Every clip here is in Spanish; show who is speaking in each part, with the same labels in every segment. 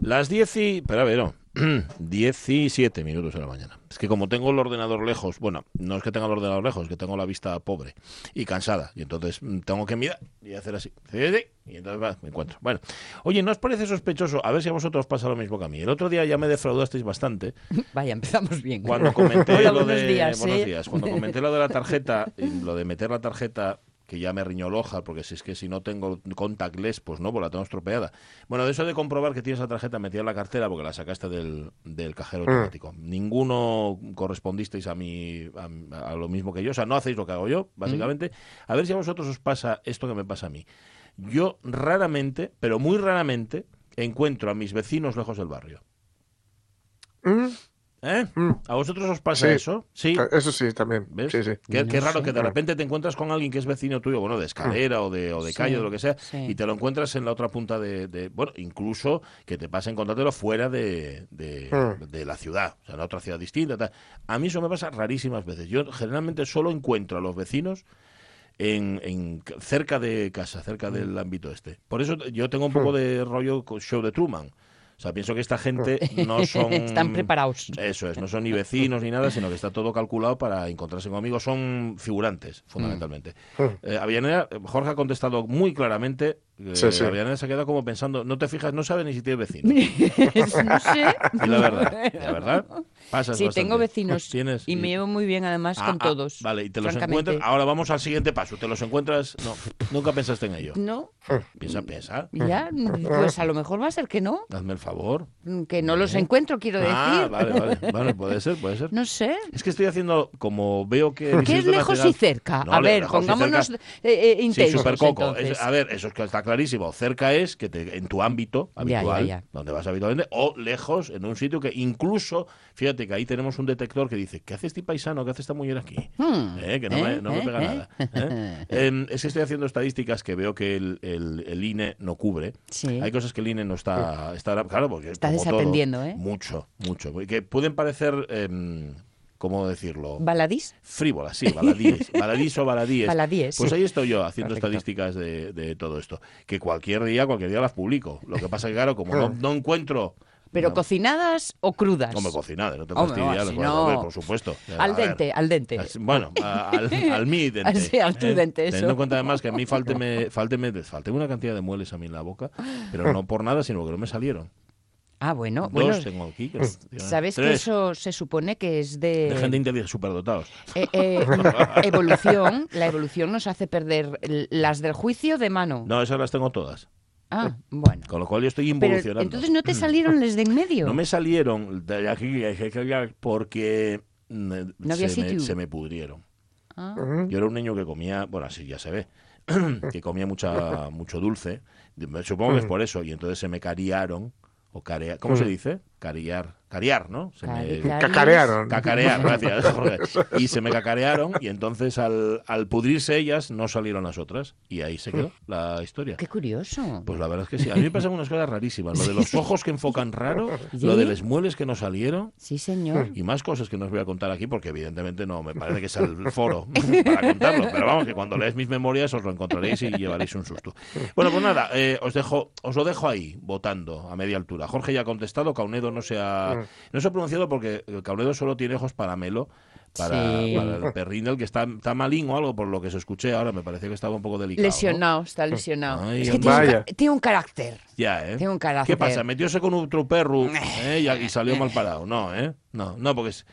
Speaker 1: Las 10 y... Pero a ver, no. 17 minutos de la mañana. Es que como tengo el ordenador lejos, bueno, no es que tenga el ordenador lejos, es que tengo la vista pobre y cansada. Y entonces mm, tengo que mirar y hacer así. Y entonces va, me encuentro. Bueno, oye, ¿no os parece sospechoso? A ver si a vosotros pasa lo mismo que a mí. El otro día ya me defraudasteis bastante.
Speaker 2: Vaya, empezamos bien.
Speaker 1: Cuando comenté lo de...
Speaker 2: días,
Speaker 1: buenos
Speaker 2: ¿eh?
Speaker 1: días. Cuando comenté lo de la tarjeta, lo de meter la tarjeta que ya me riñó loja, porque si es que si no tengo contactless, pues no, pues la tengo estropeada. Bueno, de eso de comprobar que tienes la tarjeta metida en la cartera porque la sacaste del, del cajero automático. Ninguno correspondisteis a mí, a, a lo mismo que yo, o sea, no hacéis lo que hago yo, básicamente. A ver si a vosotros os pasa esto que me pasa a mí. Yo raramente, pero muy raramente, encuentro a mis vecinos lejos del barrio.
Speaker 3: Mm,
Speaker 1: ¿Eh?
Speaker 3: mm.
Speaker 1: ¿A vosotros os pasa
Speaker 3: Sí.
Speaker 1: eso? Sí.
Speaker 3: Eso sí, también.
Speaker 1: ¿Ves?
Speaker 3: Sí, sí.
Speaker 1: Qué, qué
Speaker 2: No
Speaker 1: raro
Speaker 2: sé.
Speaker 1: que de repente te encuentras con alguien que es vecino tuyo, bueno, de escalera o de, o de calle o de lo que sea,
Speaker 2: sí.
Speaker 1: y te lo encuentras en la otra punta de, de- bueno, incluso que te pasa encontrártelo fuera de, de,
Speaker 3: Mm.
Speaker 1: de la ciudad, o sea, en otra ciudad distinta. tal. A mí eso me pasa rarísimas veces. Yo generalmente solo encuentro a los vecinos en, en cerca de casa, cerca del ámbito este. Por eso yo tengo un poco de rollo con show de Truman. O sea, pienso que esta gente no son...
Speaker 2: Están preparados.
Speaker 1: Eso es, no son ni vecinos ni nada, sino que está todo calculado para encontrarse con amigos. Son figurantes, fundamentalmente. Eh, Avellaneda, Jorge ha contestado muy claramente. eh,
Speaker 3: Sí, sí.
Speaker 1: Avellaneda se ha quedado como pensando, no te fijas, no sabe ni si tiene vecinos.
Speaker 2: no sé.
Speaker 1: Y la verdad, la verdad, pasas
Speaker 2: Sí,
Speaker 1: bastante.
Speaker 2: tengo vecinos
Speaker 1: Tienes,
Speaker 2: y me llevo muy bien además
Speaker 1: Ah,
Speaker 2: con
Speaker 1: ah,
Speaker 2: todos.
Speaker 1: vale, y te los encuentras. Ahora vamos al siguiente paso. ¿Te los encuentras? No, nunca pensaste en ello.
Speaker 2: No,
Speaker 1: Piensa, piensa.
Speaker 2: ya, pues a lo mejor va a ser que no,
Speaker 1: Hazme el favor.
Speaker 2: que no los encuentro, quiero
Speaker 1: Ah,
Speaker 2: decir.
Speaker 1: vale, vale. Vale, puede ser, puede ser.
Speaker 2: No sé.
Speaker 1: Es que estoy haciendo, como veo que...
Speaker 2: ¿Qué es lejos
Speaker 1: Nacional-
Speaker 2: y cerca?
Speaker 1: No,
Speaker 2: a ver, pongámonos eh, eh,
Speaker 1: Sí,
Speaker 2: intensos.
Speaker 1: super coco.
Speaker 2: entonces.
Speaker 1: Es- a ver, eso está clarísimo. Cerca es que te, en tu ámbito
Speaker 2: Ya, ya,
Speaker 1: habitual,
Speaker 2: ya.
Speaker 1: donde vas habitualmente, o lejos, en un sitio que incluso, fíjate que ahí tenemos un detector que dice, ¿qué hace este paisano? ¿Qué hace esta mujer aquí?
Speaker 2: Hmm,
Speaker 1: Eh, que no, me,
Speaker 2: eh,
Speaker 1: no me
Speaker 2: eh,
Speaker 1: pega nada. Em, es que estoy haciendo estadísticas que veo que el, el- el INE no cubre.
Speaker 2: Sí.
Speaker 1: Hay cosas que el INE no está, está claro, porque
Speaker 2: Está
Speaker 1: todo,
Speaker 2: desatendiendo, ¿eh?
Speaker 1: Mucho, mucho. Que pueden parecer, em, ¿cómo decirlo?
Speaker 2: ¿Baladís?
Speaker 1: Frívolas, sí, baladíes. baladís o baladíes.
Speaker 2: Baladíes,
Speaker 1: Pues
Speaker 2: sí.
Speaker 1: ahí estoy yo haciendo
Speaker 2: Perfecto.
Speaker 1: estadísticas de, de todo esto. Que cualquier día, cualquier día las publico. Lo que pasa que, claro, como no, no encuentro...
Speaker 2: ¿Pero
Speaker 1: no,
Speaker 2: cocinadas o crudas?
Speaker 1: Hombre, cocinadas, no te
Speaker 2: si
Speaker 1: pues,
Speaker 2: no.
Speaker 1: por supuesto.
Speaker 2: Al
Speaker 1: A ver.
Speaker 2: dente, al dente.
Speaker 1: Bueno, al, al mi dente.
Speaker 2: Sí, al tu dente, eso.
Speaker 1: Teniendo en cuenta además que a mí fálteme, fálteme, fálteme una cantidad de mueles a mí en la boca, pero no por nada, sino porque no me salieron.
Speaker 2: Ah, bueno,
Speaker 1: Dos
Speaker 2: bueno.
Speaker 1: tengo aquí. que-
Speaker 2: ¿Sabes que
Speaker 1: tres,
Speaker 2: eso se supone que es
Speaker 1: De
Speaker 2: de,
Speaker 1: gente inteligente, superdotados.
Speaker 2: eh, eh, evolución? La evolución nos hace perder las del juicio de mano.
Speaker 1: No, esas las tengo todas.
Speaker 2: Ah, bueno.
Speaker 1: Con lo cual yo estoy
Speaker 2: Pero
Speaker 1: involucionando.
Speaker 2: entonces no te salieron les de en medio.
Speaker 1: No me salieron de aquí porque mm,
Speaker 2: No había
Speaker 1: se, me,
Speaker 2: sitio.
Speaker 1: se me pudrieron.
Speaker 2: Ah,
Speaker 1: Yo era un niño que comía, bueno, así ya se ve, que comía mucha, mucho dulce. Supongo que es por eso. Y entonces se me cariaron. O carea, ¿Cómo se dice? Cariar. Cariar, ¿no? Se me-
Speaker 3: Cacarearon.
Speaker 1: Cacarear, gracias. Y se me cacarearon y entonces al, al pudrirse ellas no salieron las otras. Y ahí se quedó la historia.
Speaker 2: Qué curioso.
Speaker 1: Pues la verdad es que sí. A mí me pasan unas cosas rarísimas. Lo de los ojos que enfocan raro,
Speaker 2: ¿Sí?
Speaker 1: lo de los muebles que no salieron
Speaker 2: Sí, señor.
Speaker 1: y más cosas que no os voy a contar aquí porque evidentemente no me parece que sea el foro para contarlo. Pero vamos, que cuando leáis mis memorias os lo encontraréis y llevaréis un susto. Bueno, pues nada, eh, os dejo os lo dejo ahí, votando a media altura. Jorge ya ha contestado, Caunedo no se ha, no se ha pronunciado porque Caunedo solo tiene ojos para Melo. Para,
Speaker 2: Sí.
Speaker 1: para el perrín del que está, está malín o algo por lo que se escuché ahora me parecía que estaba un poco delicado ¿no?
Speaker 2: Lesionado, está lesionado.
Speaker 1: Ay,
Speaker 2: es que tiene un,
Speaker 3: Vaya.
Speaker 2: ca- tiene un carácter.
Speaker 1: Ya, ¿eh?
Speaker 2: Tiene un carácter.
Speaker 1: ¿Qué pasa? ¿Metióse con otro perro ¿eh? y, y salió mal parado? No, ¿eh? No, no, porque es-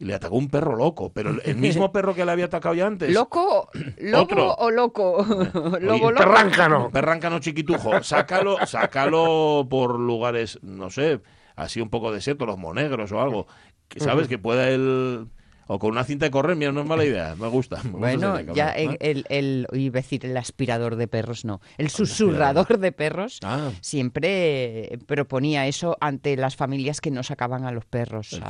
Speaker 1: le atacó un perro loco, pero el- el mismo perro que le había atacado ya antes.
Speaker 2: ¿Loco? ¿Lobo
Speaker 1: Otro.
Speaker 2: o loco? ¿Lobo,
Speaker 1: Oye,
Speaker 2: loco?
Speaker 3: Perráncano.
Speaker 1: Perráncano chiquitujo. Sácalo, sácalo por lugares, no sé, así un poco desierto, los monegros o algo. Que, ¿Sabes? Que pueda él... O con una cinta de correr, mira, no es mala idea. Me gusta. me gusta
Speaker 2: Bueno,
Speaker 1: idea,
Speaker 2: ya el, el, el- iba a decir el aspirador de perros, no. El susurrador de perros
Speaker 1: Ah.
Speaker 2: siempre proponía eso ante las familias que no sacaban a los perros.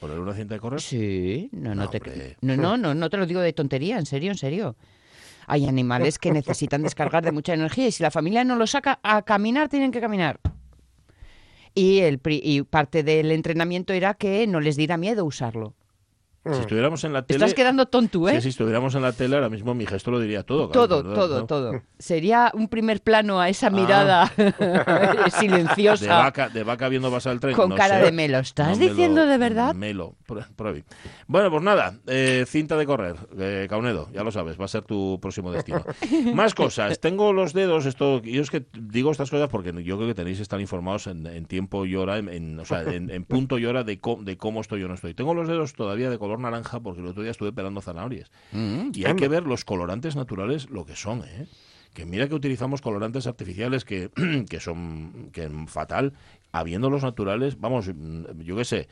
Speaker 1: ¿Poner una cinta de correr?
Speaker 2: Sí, no, no,
Speaker 1: No,
Speaker 2: te,
Speaker 1: hombre.
Speaker 2: no, no, no, no te lo digo de tontería, en serio, en serio. Hay animales que necesitan descargar de mucha energía y si la familia no lo saca a caminar, tienen que caminar. Y, el, y parte del entrenamiento era que no les diera miedo usarlo.
Speaker 1: Si estuviéramos en la tele...
Speaker 2: Estás quedando tonto, ¿eh?
Speaker 1: Si estuviéramos en la tele, ahora mismo mi gesto lo diría todo.
Speaker 2: Todo, todo,
Speaker 1: ¿No?
Speaker 2: todo. Sería un primer plano a esa
Speaker 1: Ah.
Speaker 2: mirada
Speaker 1: De
Speaker 2: silenciosa
Speaker 1: vaca, de vaca viendo pasar el tren.
Speaker 2: con
Speaker 1: no
Speaker 2: cara
Speaker 1: sé.
Speaker 2: de melo. ¿Estás
Speaker 1: No
Speaker 2: diciendo de verdad?
Speaker 1: Melo, Pro- probi. Bueno, pues nada, eh, cinta de correr, eh, Caunedo, ya lo sabes, va a ser tu próximo destino. Más cosas, tengo los dedos, esto, yo es que digo estas cosas porque yo creo que tenéis que estar informados en, en tiempo y hora, en, en- o sea, en, en punto y hora de, co- de cómo estoy o no estoy. Tengo los dedos todavía de color naranja porque el otro día estuve pelando zanahorias.
Speaker 2: Mm.
Speaker 1: Y hay que ver los colorantes naturales lo que son, ¿eh? Que mira que utilizamos colorantes artificiales que, que son que fatal, habiendo los naturales, vamos, yo qué sé,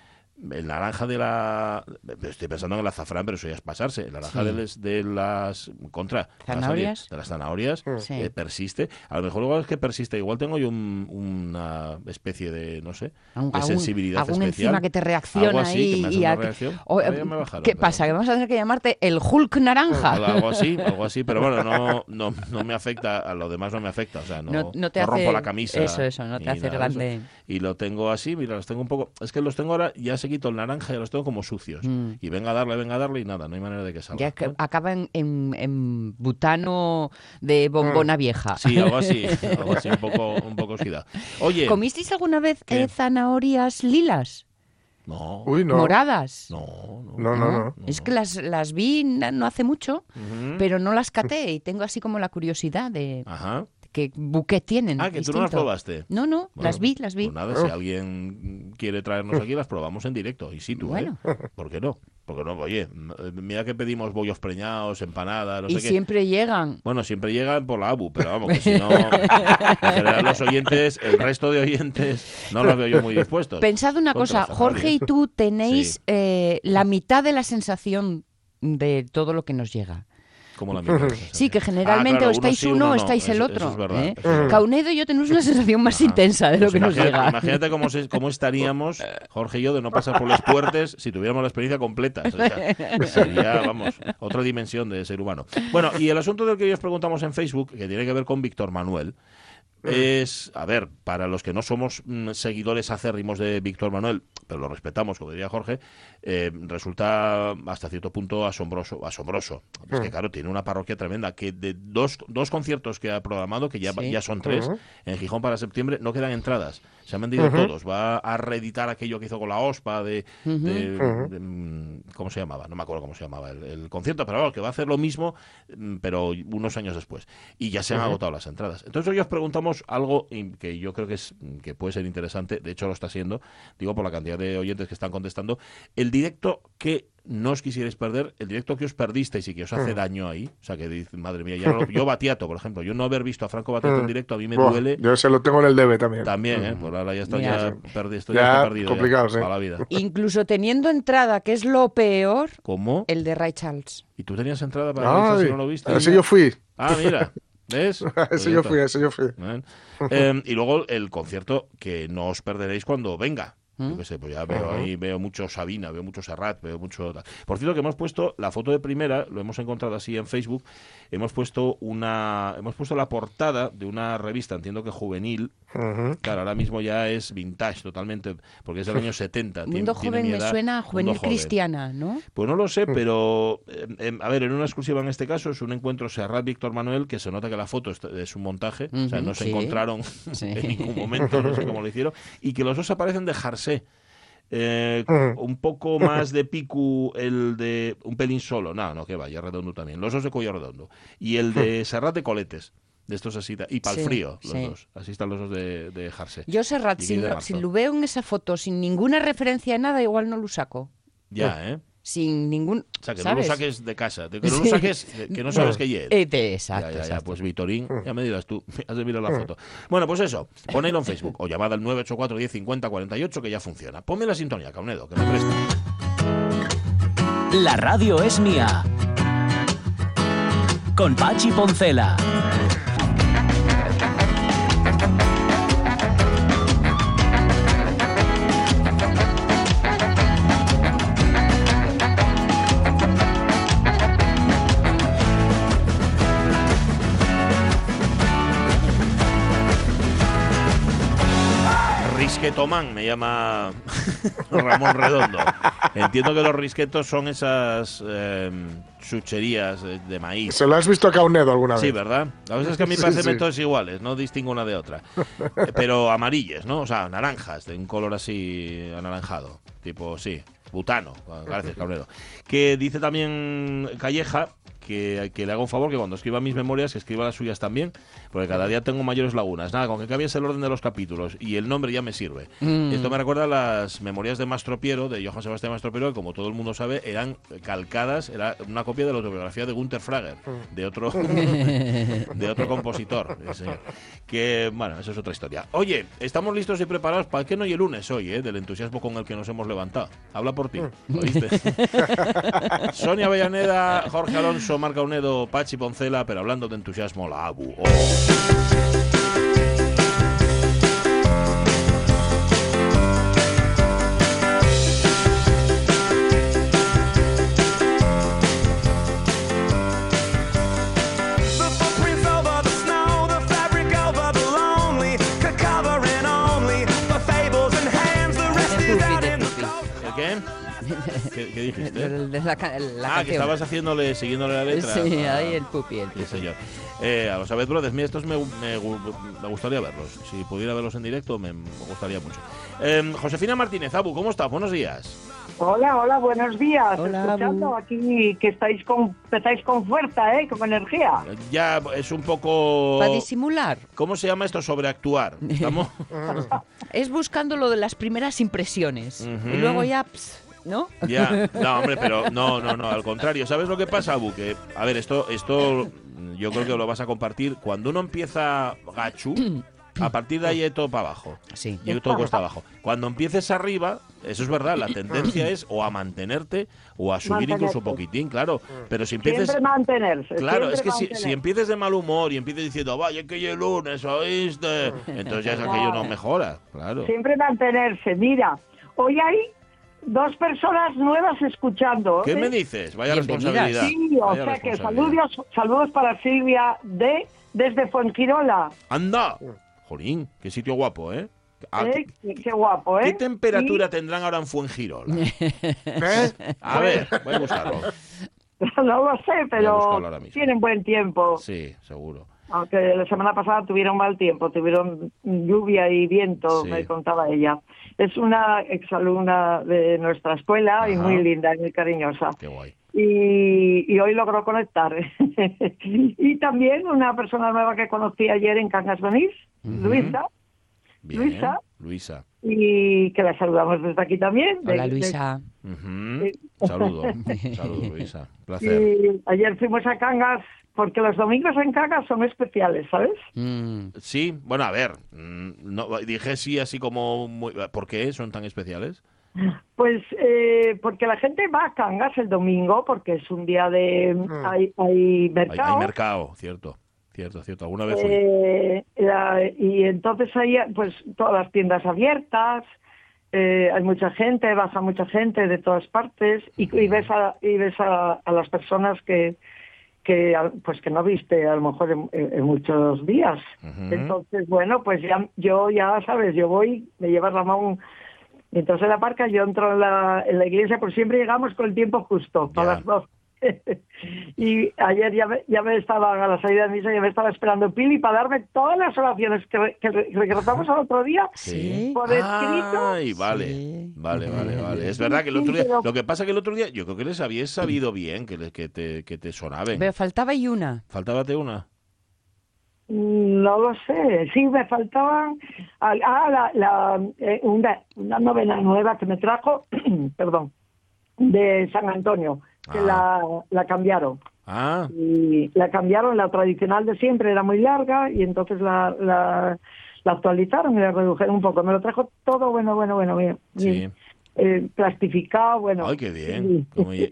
Speaker 1: el naranja de la... Estoy pensando en el azafrán, pero eso ya es pasarse. El naranja
Speaker 2: Sí.
Speaker 1: de, les- de las... Contra.
Speaker 2: Zanahorias.
Speaker 1: De las zanahorias
Speaker 2: Sí.
Speaker 1: eh, persiste. A lo mejor igual es que persiste. Igual tengo yo un- una especie de, no sé,
Speaker 2: Algún-
Speaker 1: de sensibilidad
Speaker 2: algún
Speaker 1: especial.
Speaker 2: enzima que te reacciona
Speaker 1: Algo así, que
Speaker 2: ahí
Speaker 1: me hace
Speaker 2: y
Speaker 1: una
Speaker 2: a-
Speaker 1: reacción.
Speaker 2: o-
Speaker 1: me bajaron,
Speaker 2: ¿Qué
Speaker 1: pero-
Speaker 2: pasa? Que vamos a tener que llamarte el Hulk naranja.
Speaker 1: o algo así, algo así, pero bueno, no, no, no me afecta, a lo demás no me afecta, o sea, no,
Speaker 2: No- no te
Speaker 1: no rompo
Speaker 2: hace-
Speaker 1: la camisa.
Speaker 2: eso, eso, no te hace grande.
Speaker 1: Y lo tengo así, mira, los tengo un poco, es que los tengo ahora, ya se quito el naranja y los tengo como sucios.
Speaker 2: Mm.
Speaker 1: Y venga a darle, venga a darle y nada, no hay manera de que salga.
Speaker 2: Ya que
Speaker 1: ¿no?
Speaker 2: acaba en, en- en butano de bombona vieja.
Speaker 1: Sí, algo así, algo así, un poco, un poco oxidado. Oye,
Speaker 2: ¿Comisteis alguna vez
Speaker 1: ¿Qué?
Speaker 2: eh, zanahorias lilas?
Speaker 1: no,
Speaker 3: Uy, no.
Speaker 2: ¿Moradas?
Speaker 1: no, no,
Speaker 3: No, no, no.
Speaker 2: Es que las, las vi no hace mucho, pero no las caté y tengo así como la curiosidad de
Speaker 1: Ajá.
Speaker 2: Qué buque tienen.
Speaker 1: Ah, que tú no las
Speaker 2: distinto.
Speaker 1: probaste.
Speaker 2: No, no,
Speaker 1: Bueno,
Speaker 2: las vi, las vi.
Speaker 1: Pues nada, si alguien quiere traernos aquí, las probamos en directo. Y sí, tú,
Speaker 2: Bueno.
Speaker 1: ¿eh? ¿Por qué no? Porque no, oye, mira que pedimos bollos preñados, empanadas, no
Speaker 2: y
Speaker 1: sé qué.
Speaker 2: siempre llegan.
Speaker 1: Bueno, siempre llegan por la ABU, pero vamos, que si no, en general los oyentes, el resto de oyentes, no los veo yo muy dispuestos.
Speaker 2: Pensad una
Speaker 1: Contra
Speaker 2: cosa, Jorge y tú tenéis
Speaker 1: Sí.
Speaker 2: eh, la mitad de la sensación de todo lo que nos llega.
Speaker 1: Como la mitad.
Speaker 2: Sí, que generalmente
Speaker 1: Ah, claro,
Speaker 2: o estáis
Speaker 1: sí,
Speaker 2: uno o
Speaker 1: no.
Speaker 2: estáis el otro.
Speaker 1: Eso es verdad.
Speaker 2: ¿eh?
Speaker 1: eso es verdad.
Speaker 2: Caunedo y yo tenemos una sensación más
Speaker 1: Ajá.
Speaker 2: intensa de lo
Speaker 1: Pues
Speaker 2: que nos llega.
Speaker 1: Imagínate cómo, se- cómo estaríamos, Jorge y yo, de no pasar por los puertes si tuviéramos la experiencia completa. O sea, sería, vamos, otra dimensión de ser humano. Bueno, y el asunto del que hoy os preguntamos en Facebook, que tiene que ver con Víctor Manuel, es, a ver, para los que no somos mm, seguidores acérrimos de Víctor Manuel, pero lo respetamos, como diría Jorge, eh, resulta hasta cierto punto asombroso. asombroso. Es que, claro, tiene una parroquia tremenda, que de dos, dos conciertos que ha programado, que ya,
Speaker 2: Sí.
Speaker 1: ya son tres, en Gijón para septiembre, no quedan entradas. Se han vendido todos. Va a reeditar aquello que hizo con la OSPA de, ¿Cómo se llamaba? No me acuerdo cómo se llamaba el, el concierto, pero vamos, que va a hacer lo mismo, mm, pero unos años después. Y ya se han agotado las entradas. Entonces hoy os preguntamos algo que yo creo que, es, que puede ser interesante, de hecho lo está siendo, digo por la cantidad de oyentes que están contestando, el directo que no os quisierais perder, el directo que os perdisteis y que os hace
Speaker 3: Mm.
Speaker 1: daño ahí, o sea que dice, madre mía, ya no lo- yo Batiato, por ejemplo, yo no haber visto a Franco Batiato en
Speaker 3: Mm.
Speaker 1: directo a mí me
Speaker 3: Buah,
Speaker 1: duele
Speaker 3: Yo se lo tengo en el debe también.
Speaker 1: también, ¿eh? Pues ahora ya está, ya, perdi- esto ya
Speaker 3: Ya
Speaker 1: está perdido.
Speaker 3: complicado, sí.
Speaker 1: Para la vida.
Speaker 2: Incluso teniendo entrada, que es lo peor,
Speaker 1: ¿Cómo?
Speaker 2: el de Ray Charles.
Speaker 1: ¿Y tú tenías entrada para
Speaker 3: Ay,
Speaker 1: si no lo viste?
Speaker 3: ese yo fui.
Speaker 1: Ah, mira. ¿Ves? Pues
Speaker 3: ese yo fui, ese yo fui.
Speaker 1: Eh, y luego el concierto que no os perderéis cuando venga. Yo
Speaker 2: ¿Mm?
Speaker 1: qué sé, pues ya veo ahí, veo mucho Sabina, veo mucho Serrat, veo mucho... Por cierto, que hemos puesto la foto de primera, lo hemos encontrado así en Facebook, hemos puesto una... Hemos puesto la portada de una revista, entiendo que juvenil, Claro, ahora mismo ya es vintage totalmente, porque es del año 70. tiene-
Speaker 2: Mundo
Speaker 1: tiene
Speaker 2: joven me suena a juvenil
Speaker 1: Joven.
Speaker 2: cristiana, ¿no?
Speaker 1: Pues no lo sé, pero eh, em, a ver, en una exclusiva en este caso es un encuentro Serrat Víctor Manuel que se nota que la foto es, un montaje, o sea, no se encontraron
Speaker 2: Sí.
Speaker 1: en ningún momento, no sé cómo lo hicieron, y que los dos aparecen de Jarsé. Eh, un poco más de picu el de un pelín solo, no, no, que vaya, redondo también, los dos de cuello redondo, y el de Serrat de coletes, de estos así, y para el
Speaker 2: Sí,
Speaker 1: frío, los
Speaker 2: sí.
Speaker 1: dos, así están los dos de, de Jarsé.
Speaker 2: Yo, Serrat, si,
Speaker 1: marzo.
Speaker 2: si lo veo en esa foto sin ninguna referencia a nada, igual no lo saco.
Speaker 1: Ya, ¿eh?
Speaker 2: Sin ningún...
Speaker 1: O sea, que
Speaker 2: ¿sabes?
Speaker 1: no lo saques de casa, que no lo saques, que no sabes que llegue.
Speaker 2: Eh,
Speaker 1: Ya,
Speaker 2: exacto,
Speaker 1: ya, ya,
Speaker 2: exacto.
Speaker 1: pues Vitorín, ya me dirás tú, has de mirar la foto. Bueno, pues eso, ponedlo en Facebook o llamad al 984 10 50 48 que ya funciona. Ponme la sintonía, Caunedo, que me presta.
Speaker 4: La radio es mía. Con Pachi Poncela.
Speaker 1: Risquetomán, me llama Ramón Redondo. Entiendo que los risquetos son esas eh, chucherías de, maíz.
Speaker 3: ¿Se lo has visto a Caunedo alguna vez?
Speaker 1: Sí, ¿verdad? A veces es que a mí me parecen todas iguales, no distingo una de otra. Pero amarillas, ¿no? O sea, naranjas, de un color así anaranjado. Tipo, sí, butano. Gracias, Cabredo. Que dice también Calleja que, que le haga un favor que cuando escriba mis memorias, que escriba las suyas también, porque cada día tengo mayores lagunas. Nada, con que cambies el orden de los capítulos y el nombre ya me sirve.
Speaker 2: Mm.
Speaker 1: Esto me recuerda a las memorias de Mastropiero, de Johann Sebastián Mastropiero, que como todo el mundo sabe, eran calcadas, era una copia de la autobiografía de Gunther Frager, de otro, de otro compositor. Que, bueno, eso es otra historia. Oye, estamos listos y preparados para que no y el lunes hoy, ¿eh? del entusiasmo con el que nos hemos levantado. Habla por ti, ¿oíste? Sonia Avellaneda, Jorge Alonso, Marca Unedo, Pachi Poncela, pero hablando de entusiasmo, la ABU. Oh. Yeah. ¿Qué, qué dijiste?
Speaker 2: El de la, ca- la
Speaker 1: ah, que estabas haciéndole, siguiéndole la letra.
Speaker 2: Sí,
Speaker 1: Ah.
Speaker 2: ahí el pupi, el
Speaker 1: Sí,
Speaker 2: pupi.
Speaker 1: señor. Eh, a los Abed Brothers, mira, estos me, me gu- me gustaría verlos. Si pudiera verlos en directo, me, me gustaría mucho. Eh, Josefina Martínez, Abu, ¿cómo estás? Buenos días.
Speaker 5: Hola, hola, buenos días.
Speaker 2: Hola,
Speaker 5: Escuchando
Speaker 2: Abu.
Speaker 5: aquí que estáis con, empezáis con fuerza, ¿eh? Con energía.
Speaker 1: Ya es un poco...
Speaker 2: Para disimular.
Speaker 1: ¿Cómo se llama esto? Sobreactuar. ¿Estamos?
Speaker 2: Es buscando lo de las primeras impresiones. Y luego ya, ps, ¿no?
Speaker 1: ya. No, hombre, pero no, no, no. Al contrario. ¿Sabes lo que pasa, Abu? Que, a ver, esto, esto yo creo que lo vas a compartir. Cuando uno empieza gachu, a partir de ahí es todo para abajo.
Speaker 2: Sí.
Speaker 1: Y todo cuesta abajo. Cuando empieces arriba, eso es verdad, la tendencia es o a mantenerte o a subir incluso un poquitín, claro. Pero si empieces...
Speaker 5: Siempre mantenerse.
Speaker 1: Claro,
Speaker 5: siempre
Speaker 1: es que si, si empieces de mal humor y empieces diciendo, vaya que es lunes, ¿oíste? Entonces ya es aquello no mejora, claro.
Speaker 5: Siempre mantenerse. Mira, hoy hay dos personas nuevas escuchando.
Speaker 1: ¿Qué
Speaker 5: ¿eh?
Speaker 1: me dices? Vaya responsabilidad.
Speaker 5: Sí, o
Speaker 1: Vaya
Speaker 5: sea que saludos, saludos para Silvia de desde Fuengirola.
Speaker 1: ¡Anda! Jolín, qué sitio guapo, ¿eh? ¿A
Speaker 5: ¿eh?
Speaker 1: qué,
Speaker 5: guapo, ¿eh?
Speaker 1: qué temperatura tendrán ahora en Fuengirola?
Speaker 3: ¿Eh?
Speaker 1: A ver, voy a buscarlo.
Speaker 5: No lo sé, pero tienen buen tiempo.
Speaker 1: Sí, seguro.
Speaker 5: Aunque la semana pasada tuvieron mal tiempo, tuvieron lluvia y viento,
Speaker 1: Sí.
Speaker 5: me contaba ella. Es una exalumna de nuestra escuela y muy linda y muy cariñosa.
Speaker 1: Qué guay.
Speaker 5: Y, y hoy logró conectar. y también una persona nueva que conocí ayer en Cangas Benís,
Speaker 1: Ujú.
Speaker 5: Luisa,
Speaker 1: Bien.
Speaker 5: Luisa.
Speaker 1: Luisa.
Speaker 5: y que la saludamos desde aquí también. de-
Speaker 2: Hola,
Speaker 5: de-
Speaker 2: Luisa.
Speaker 1: Ujú. Saludo. Saludo, Luisa. Placer.
Speaker 5: y ayer fuimos a Cangas porque los domingos en Cangas son especiales, ¿sabes?
Speaker 2: Mm.
Speaker 1: Sí, bueno, a ver. mm, No, dije sí así como... Muy, ¿Por qué son tan especiales?
Speaker 5: Pues eh, porque la gente va a Cangas el domingo porque es un día de hay, hay
Speaker 1: Hay,
Speaker 5: mercado
Speaker 1: hay mercado, cierto. Cierto, cierto. Alguna vez fui.
Speaker 5: eh, la- y entonces hay pues todas las tiendas abiertas eh, hay mucha gente baja mucha gente de todas partes y, y ves a y ves a, a las personas que que pues que no viste a lo mejor en, muchos días. Entonces bueno pues ya yo ya sabes yo voy me lleva Ramón mientras él aparca yo entro en la, en la iglesia pues siempre llegamos con el tiempo justo para
Speaker 1: Ya.
Speaker 5: las dos y ayer ya me, ya me estaba a la salida de misa ya me estaba esperando Pili para darme todas las oraciones que, que, re- que rezamos al otro día
Speaker 2: Sí.
Speaker 5: por escrito
Speaker 1: Ay, vale.
Speaker 2: Sí.
Speaker 1: Vale, vale, vale. Es verdad que el otro día... Lo que pasa que el otro día... Yo creo que les habíais sabido bien que, le- que, te, que te sonaban.
Speaker 2: Pero faltaba y una.
Speaker 1: Faltábate una.
Speaker 5: No lo sé, sí, me faltaban. Ah, la, la, eh, una, una novena nueva que me trajo, perdón, de San Antonio, que
Speaker 1: Ah.
Speaker 5: la, la cambiaron.
Speaker 1: Ah,
Speaker 5: Y la cambiaron, la tradicional de siempre era muy larga y entonces la, la, la actualizaron y la redujeron un poco. Me lo trajo todo bueno, bueno, bueno. bien.
Speaker 1: sí.
Speaker 5: Eh, plastificado, bueno.
Speaker 1: Ay, qué bien.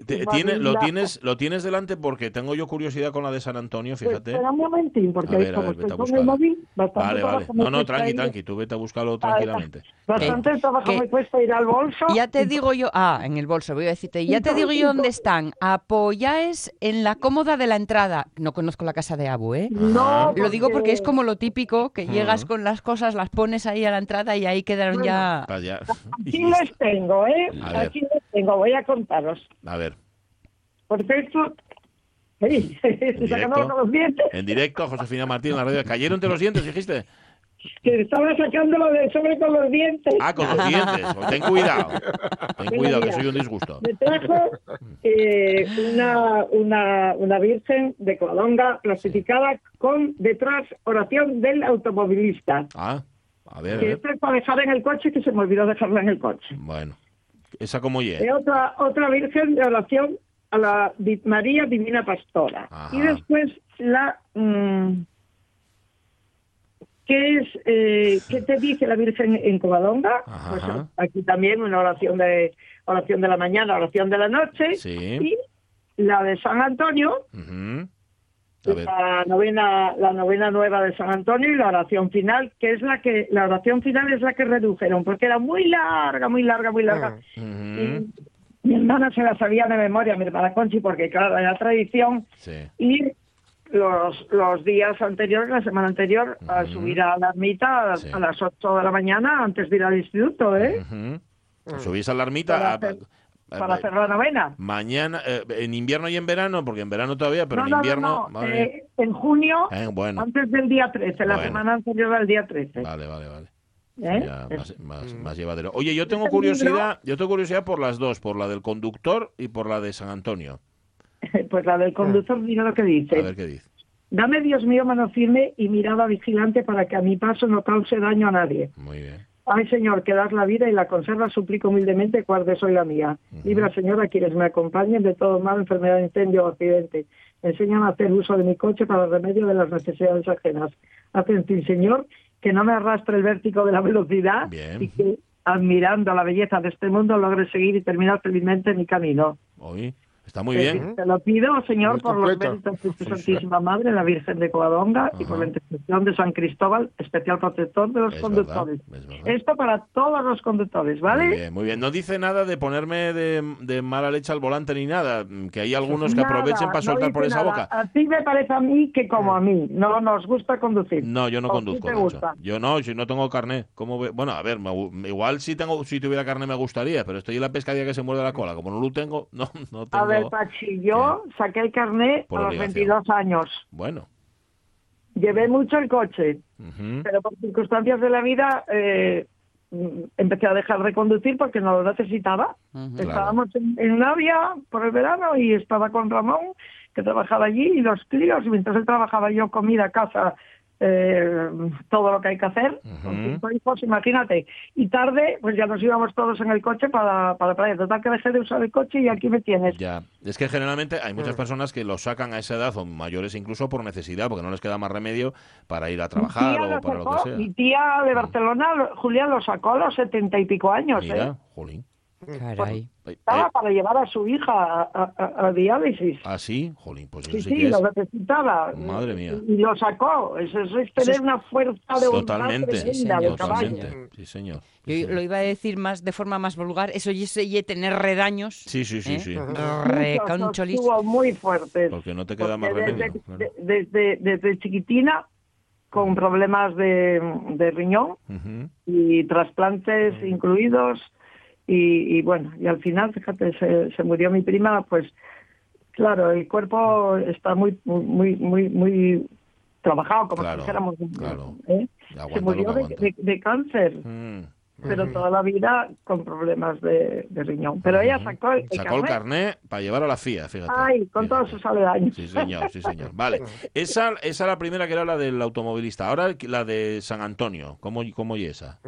Speaker 1: te- tiene- lo, tienes, lo tienes delante porque tengo yo curiosidad con la de San Antonio,
Speaker 5: Pues,
Speaker 1: fíjate.
Speaker 5: espera un momentín, porque
Speaker 1: A ver, a
Speaker 5: con el móvil, bastante
Speaker 1: Vale, vale. No, no, tranqui, tranqui, tú vete a buscarlo tranquilamente.
Speaker 5: Bastante trabajo
Speaker 2: que-
Speaker 5: me cuesta ir al bolso.
Speaker 2: Ya te digo yo, ah, en el bolso, voy a decirte, ya te digo yo dónde están. Apoyáis en la cómoda de la entrada. No conozco la casa de Abu, ¿eh?
Speaker 5: No,
Speaker 2: Lo digo porque es como lo típico, que llegas
Speaker 1: Ujú.
Speaker 2: con las cosas, las pones ahí a la entrada y ahí quedaron ya...
Speaker 1: Vaya.
Speaker 5: Aquí les tengo, ¿eh?
Speaker 1: A ver.
Speaker 5: Aquí les tengo, voy a contaros.
Speaker 1: A ver,
Speaker 5: Perfecto. Sí, se sacaron los dientes.
Speaker 1: en directo, Josefina Martín en la radio. ¿Cayeron de los dientes, dijiste?
Speaker 5: Que estaba sacándolo de sobre con los dientes.
Speaker 1: Ah, con los dientes. Pues ten cuidado. Ten cuidado, que soy un disgusto.
Speaker 5: Me trajo eh, una, una, una virgen de Covadonga plastificada con detrás oración del automovilista.
Speaker 1: Ah, a ver, a
Speaker 5: Que
Speaker 1: ver.
Speaker 5: es para dejar en el coche, que se me olvidó dejarla en el coche.
Speaker 1: Bueno, esa como ye.
Speaker 5: Eh, otra, otra virgen de oración a la María Divina Pastora.
Speaker 1: Ajá.
Speaker 5: Y después la... mm, ¿Qué es, eh, qué te dice la Virgen en Covadonga? Pues aquí también una oración de oración de la mañana, oración de la noche.
Speaker 1: Sí.
Speaker 5: Y la de San Antonio,
Speaker 1: ver.
Speaker 5: La novena, la novena nueva de San Antonio y la oración final, que es la que, la oración final es la que redujeron, porque era muy larga, muy larga, muy larga.
Speaker 1: Ujú.
Speaker 5: Y mi hermana se la sabía de memoria, mi hermana Conchi, porque claro, era tradición
Speaker 1: Sí.
Speaker 5: ir los, los días anteriores, la semana anterior, a
Speaker 1: Ujú.
Speaker 5: subir a la ermita a,
Speaker 1: Sí.
Speaker 5: a las 8 de la mañana antes de ir al instituto, ¿eh?
Speaker 1: Ujú. Subís a la ermita. A- a-
Speaker 5: Para hacer la novena.
Speaker 1: Mañana, eh, en invierno y en verano, porque en verano todavía, pero
Speaker 5: no,
Speaker 1: en
Speaker 5: no, no,
Speaker 1: invierno.
Speaker 5: no, eh, en junio,
Speaker 1: Eh, bueno,
Speaker 5: antes del día 13, la
Speaker 1: Bueno.
Speaker 5: semana anterior al día 13.
Speaker 1: vale, vale, vale.
Speaker 5: ¿eh?
Speaker 1: Ya, más, más,
Speaker 3: Mm.
Speaker 1: más llevadero. Oye, yo tengo curiosidad, yo tengo curiosidad por las dos, por la del conductor y por la de San Antonio.
Speaker 5: Pues la del conductor, mira lo que dice.
Speaker 1: A ver qué dice.
Speaker 5: Dame, Dios mío, mano firme y mirada vigilante para que a mi paso no cause daño a nadie.
Speaker 1: Muy bien.
Speaker 5: Ay, Señor, que das la vida y la conservas, suplico humildemente, guarde soy la mía. Libra, Señor, a quienes me acompañen de todo mal, enfermedad, incendio o accidente. Enséñame a hacer uso de mi coche para el remedio de las necesidades ajenas. Ti, Señor, que no me arrastre el vértigo de la velocidad
Speaker 1: Bien.
Speaker 5: y que, admirando la belleza de este mundo, logre seguir y terminar felizmente mi camino.
Speaker 1: Hoy está muy bien.
Speaker 5: Te lo pido, Señor,
Speaker 3: Muy
Speaker 5: por los méritos de tu. Santísima Madre, la Virgen de Covadonga, y por
Speaker 1: Ajá.
Speaker 5: la intercesión de San Cristóbal, especial protector de los
Speaker 1: Es
Speaker 5: conductores.
Speaker 1: verdad, es verdad.
Speaker 5: Esto para todos los conductores, ¿vale?
Speaker 1: Muy bien, muy bien. No dice nada de ponerme de, de mala leche al volante ni nada, mm, que hay algunos que
Speaker 5: Nada,
Speaker 1: aprovechen para
Speaker 5: no
Speaker 1: soltar por
Speaker 5: dice
Speaker 1: esa
Speaker 5: nada.
Speaker 1: boca.
Speaker 5: A ti me parece a mí que como a mí, no nos gusta conducir.
Speaker 1: No, yo no
Speaker 5: ¿O sí
Speaker 1: conduzco,
Speaker 5: te gusta?
Speaker 1: Yo no, si no tengo carné. ¿Cómo ve? Bueno, a ver, me gu- igual si tengo, si tuviera carné me gustaría, pero estoy en la pescadilla que se muerde la cola. Como no lo tengo, no, no tengo.
Speaker 5: Ver, Pachi, yo saqué el carnet
Speaker 1: Por
Speaker 5: a los
Speaker 1: obligación.
Speaker 5: 22 años.
Speaker 1: Bueno.
Speaker 5: Llevé mucho el coche, pero por circunstancias de la vida eh, mm, empecé a dejar de conducir porque no lo necesitaba.
Speaker 1: Claro.
Speaker 5: Estábamos en, en Navia por el verano y estaba con Ramón, que trabajaba allí, y los críos, y mientras él trabajaba yo comida, casa, eh, todo lo que hay que hacer, con cinco hijos, imagínate. Y tarde, pues ya nos íbamos todos en el coche para, para la playa. Total que dejé de usar el coche y aquí me tienes.
Speaker 1: Ya, es que generalmente hay
Speaker 5: Mm.
Speaker 1: muchas personas que lo sacan a esa edad o mayores incluso por necesidad, porque no les queda más remedio para ir a trabajar o para lo que sea.
Speaker 5: Mi tía de Barcelona, lo- Julián, lo sacó a los setenta y pico años. ¿eh?
Speaker 1: Mira, jolín.
Speaker 2: Caray.
Speaker 1: Eh,
Speaker 5: Estaba para llevar a su hija a, a- a- diálisis.
Speaker 1: ¿Ah, sí? Jolín, pues eso
Speaker 5: Sí,
Speaker 1: sí,
Speaker 5: sí,
Speaker 1: que es
Speaker 5: lo necesitaba.
Speaker 1: Madre mía.
Speaker 5: Y lo sacó. Eso, eso es tener una fuerza de voluntad
Speaker 1: totalmente,
Speaker 5: tremenda
Speaker 2: Sí,
Speaker 5: de
Speaker 2: señor,
Speaker 1: totalmente. Sí, señor.
Speaker 2: Yo lo iba a decir más de forma más vulgar, eso y ese y tener redaños.
Speaker 1: Sí, sí, sí,
Speaker 2: ¿eh?
Speaker 1: sí.
Speaker 2: Reconcholis.
Speaker 5: Muy fuertes.
Speaker 1: Porque no te queda más remedio.
Speaker 5: desde,
Speaker 1: claro.
Speaker 5: de- desde, desde chiquitina, con problemas de, de riñón
Speaker 1: Ujú.
Speaker 5: y trasplantes incluidos. Y, y bueno, y al final, fíjate, se, se murió mi prima, pues claro, el cuerpo está muy, muy, muy, muy trabajado, como
Speaker 1: Claro,
Speaker 5: si dijéramos.
Speaker 1: claro.
Speaker 5: ¿eh? Se murió de, de- de cáncer,
Speaker 1: Mm.
Speaker 5: pero toda la vida con problemas de, de riñón. Pero ella sacó el, el
Speaker 1: Sacó el
Speaker 5: carnet.
Speaker 1: carné para llevar a la FIA, fíjate.
Speaker 5: Ay, con
Speaker 1: Fíjate.
Speaker 5: todos sus aledaños.
Speaker 1: Sí, señor, sí, señor. Vale. Esa, esa la primera que era la del automovilista. Ahora la de San Antonio. ¿Cómo, cómo y esa?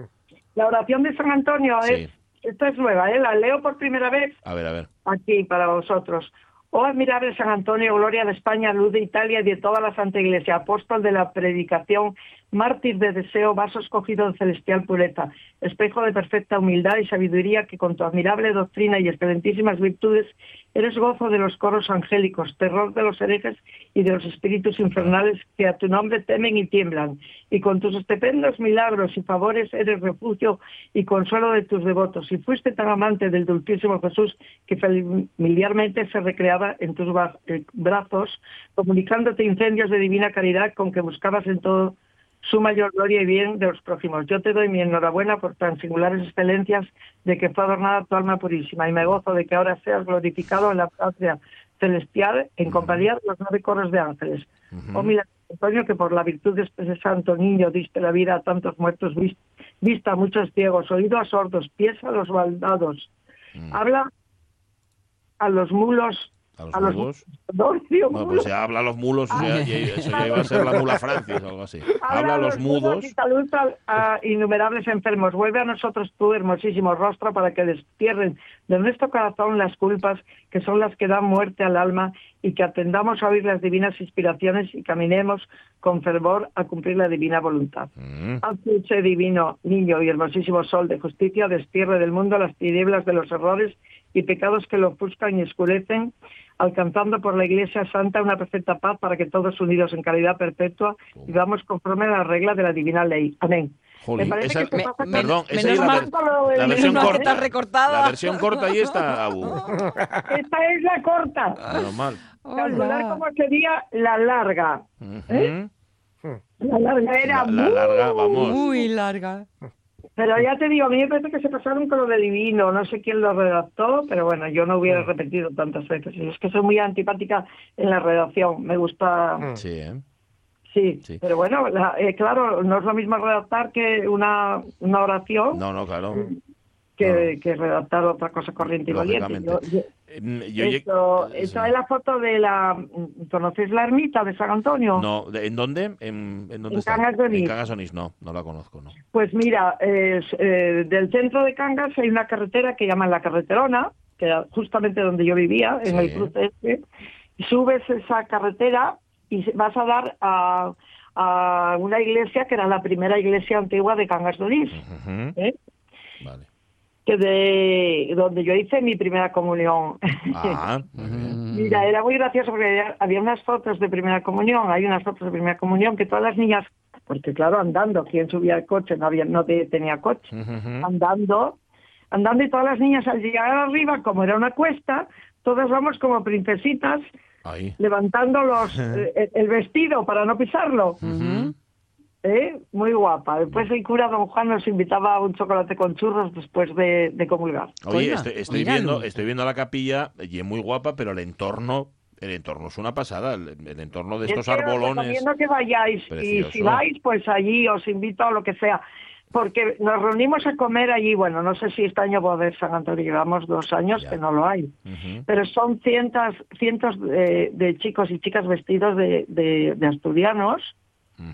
Speaker 5: La oración de San Antonio
Speaker 1: Sí.
Speaker 5: es, esta es nueva, ¿eh? la leo por primera vez
Speaker 1: A ver, a ver.
Speaker 5: aquí para vosotros. Oh admirable San Antonio, gloria de España, luz de Italia y de toda la Santa Iglesia, apóstol de la predicación, mártir de deseo, vaso escogido en celestial pureza, espejo de perfecta humildad y sabiduría que con tu admirable doctrina y excelentísimas virtudes eres gozo de los coros angélicos, terror de los herejes y de los espíritus infernales que a tu nombre temen y tiemblan, y con tus estupendos milagros y favores eres refugio y consuelo de tus devotos, y fuiste tan amante del dulcísimo Jesús que familiarmente se recreaba en tus eh, brazos, comunicándote incendios de divina caridad con que buscabas en todo su mayor gloria y bien de los prójimos. Yo te doy mi enhorabuena por tan singulares excelencias de que fue adornada tu alma purísima y me gozo de que ahora seas glorificado en la patria celestial en compañía de los nueve coros de ángeles. Oh, mira, Antonio, que por la virtud de este santo niño diste la vida a tantos muertos, vis- vista a muchos ciegos, oído a sordos, pies a los baldados. Habla a los mulos.
Speaker 1: ¿A los mulos?
Speaker 5: No, tío,
Speaker 1: Bueno,
Speaker 5: mulos.
Speaker 1: pues ya habla a los mulos, o sea, y eso ya iba a ser la mula Francis o algo así. Habla a los mudos.
Speaker 5: y salud a, a innumerables enfermos. Vuelve a nosotros tu hermosísimo rostro para que destierren de nuestro corazón las culpas que son las que dan muerte al alma y que atendamos a oír las divinas inspiraciones y caminemos con fervor a cumplir la divina voluntad.
Speaker 1: Mm.
Speaker 5: Haz ese divino niño y hermosísimo sol de justicia destierre del mundo las tinieblas de los errores y pecados que lo ofuscan y escurecen, alcanzando por la Iglesia Santa una perfecta paz para que todos unidos en caridad perpetua vivamos conforme a la regla de la divina ley. Amén.
Speaker 1: Jolín,
Speaker 5: Me parece
Speaker 1: esa-
Speaker 5: que
Speaker 1: me-
Speaker 5: pasa-
Speaker 1: perdón, esa
Speaker 2: menos
Speaker 1: es la, ver- la versión corta.
Speaker 2: está recortada.
Speaker 1: La versión corta ahí está, Abu.
Speaker 5: Esta es la corta.
Speaker 1: Menos mal.
Speaker 5: Calcular cómo sería la larga.
Speaker 1: Ujú.
Speaker 5: La larga era
Speaker 1: La, la larga, vamos.
Speaker 2: Muy larga.
Speaker 5: Pero ya te digo, a mí me parece que se pasaron con lo de divino, no sé quién lo redactó, pero bueno, yo no hubiera repetido tantas veces. Y es que soy muy antipática en la redacción, me gusta,
Speaker 1: Sí, ¿eh?
Speaker 5: sí,
Speaker 1: Sí.
Speaker 5: pero bueno, la- eh, claro, no es lo mismo redactar que una, una oración
Speaker 1: No, no, claro.
Speaker 5: Que, que redactar otra cosa corriente y valiente. Yo- yo-
Speaker 1: Eh, yo
Speaker 5: esto,
Speaker 1: sí.
Speaker 5: esta es la foto de la, ¿conocéis la ermita de San Antonio?
Speaker 1: No, ¿de- ¿en dónde? ¿En, en dónde
Speaker 5: En
Speaker 1: está?
Speaker 5: Cangas de Onís.
Speaker 1: En Cangas de Onís, no, no la conozco, no.
Speaker 5: Pues mira, es, eh, del centro de Cangas hay una carretera que llaman la carreterona, que era justamente donde yo vivía, en
Speaker 1: Sí.
Speaker 5: el cruce este. Subes esa carretera y vas a dar a, a una iglesia que era la primera iglesia antigua de Cangas de Onís. ¿eh?
Speaker 1: Vale.
Speaker 5: Que de donde yo hice mi primera comunión.
Speaker 1: Ah.
Speaker 5: Mira, era muy gracioso porque había, unas fotos de primera comunión, hay unas fotos de primera comunión que todas las niñas, porque claro, andando, quien subía el coche, no había, no te- tenía coche, andando, andando y todas las niñas al llegar arriba, como era una cuesta, todas vamos como princesitas
Speaker 1: Ahí.
Speaker 5: levantando los, eh, el- el vestido para no pisarlo. ¿Eh? Muy guapa. Después el cura don Juan nos invitaba a un chocolate con churros después de, de comulgar.
Speaker 1: Oye,
Speaker 2: Oiga,
Speaker 1: estoy, viendo, estoy viendo la capilla y es muy guapa, pero el entorno, el entorno es una pasada. El, el entorno de
Speaker 5: Es
Speaker 1: estos arbolones.
Speaker 5: recomiendo que vayáis y si vais, pues allí os invito a lo que sea. Porque nos reunimos a comer allí, bueno, no sé si este año va a haber San Antonio, llevamos dos años
Speaker 1: Ya.
Speaker 5: que no lo hay, pero son cientos, cientos de, de chicos y chicas vestidos de, de- de asturianos,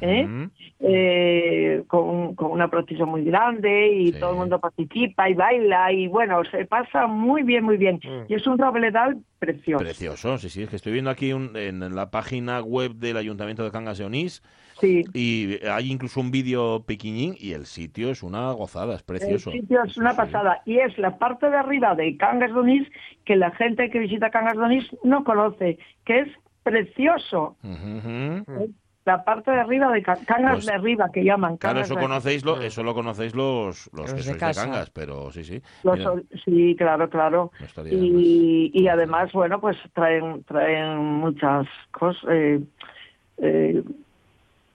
Speaker 5: ¿eh? Eh, con, con una procesión muy grande y
Speaker 1: Sí.
Speaker 5: todo el mundo participa y baila y bueno, se pasa muy bien, muy bien. Y es un robledal precioso.
Speaker 1: Precioso, sí, sí. Es que estoy viendo aquí un- en, la página web del Ayuntamiento de Cangas de Onís
Speaker 5: Sí.
Speaker 1: y hay incluso un vídeo pequeñín y el sitio es una gozada, es precioso.
Speaker 5: El sitio es una
Speaker 1: Sí,
Speaker 5: pasada y es la parte de arriba de Cangas de Onís que la gente que visita Cangas de Onís no conoce, que es precioso. La parte de arriba de Ca- Cangas
Speaker 1: Pues,
Speaker 5: de arriba que llaman.
Speaker 1: Claro,
Speaker 5: Cangas
Speaker 1: eso
Speaker 5: de-
Speaker 1: conocéis, lo, eso lo conocéis los, los,
Speaker 2: Los
Speaker 1: que
Speaker 2: de
Speaker 1: sois de
Speaker 2: casa.
Speaker 1: Cangas, pero sí, sí.
Speaker 5: Los sí, claro, claro.
Speaker 1: No de
Speaker 5: Y, y además, bueno, pues traen traen muchas cosas, eh, eh.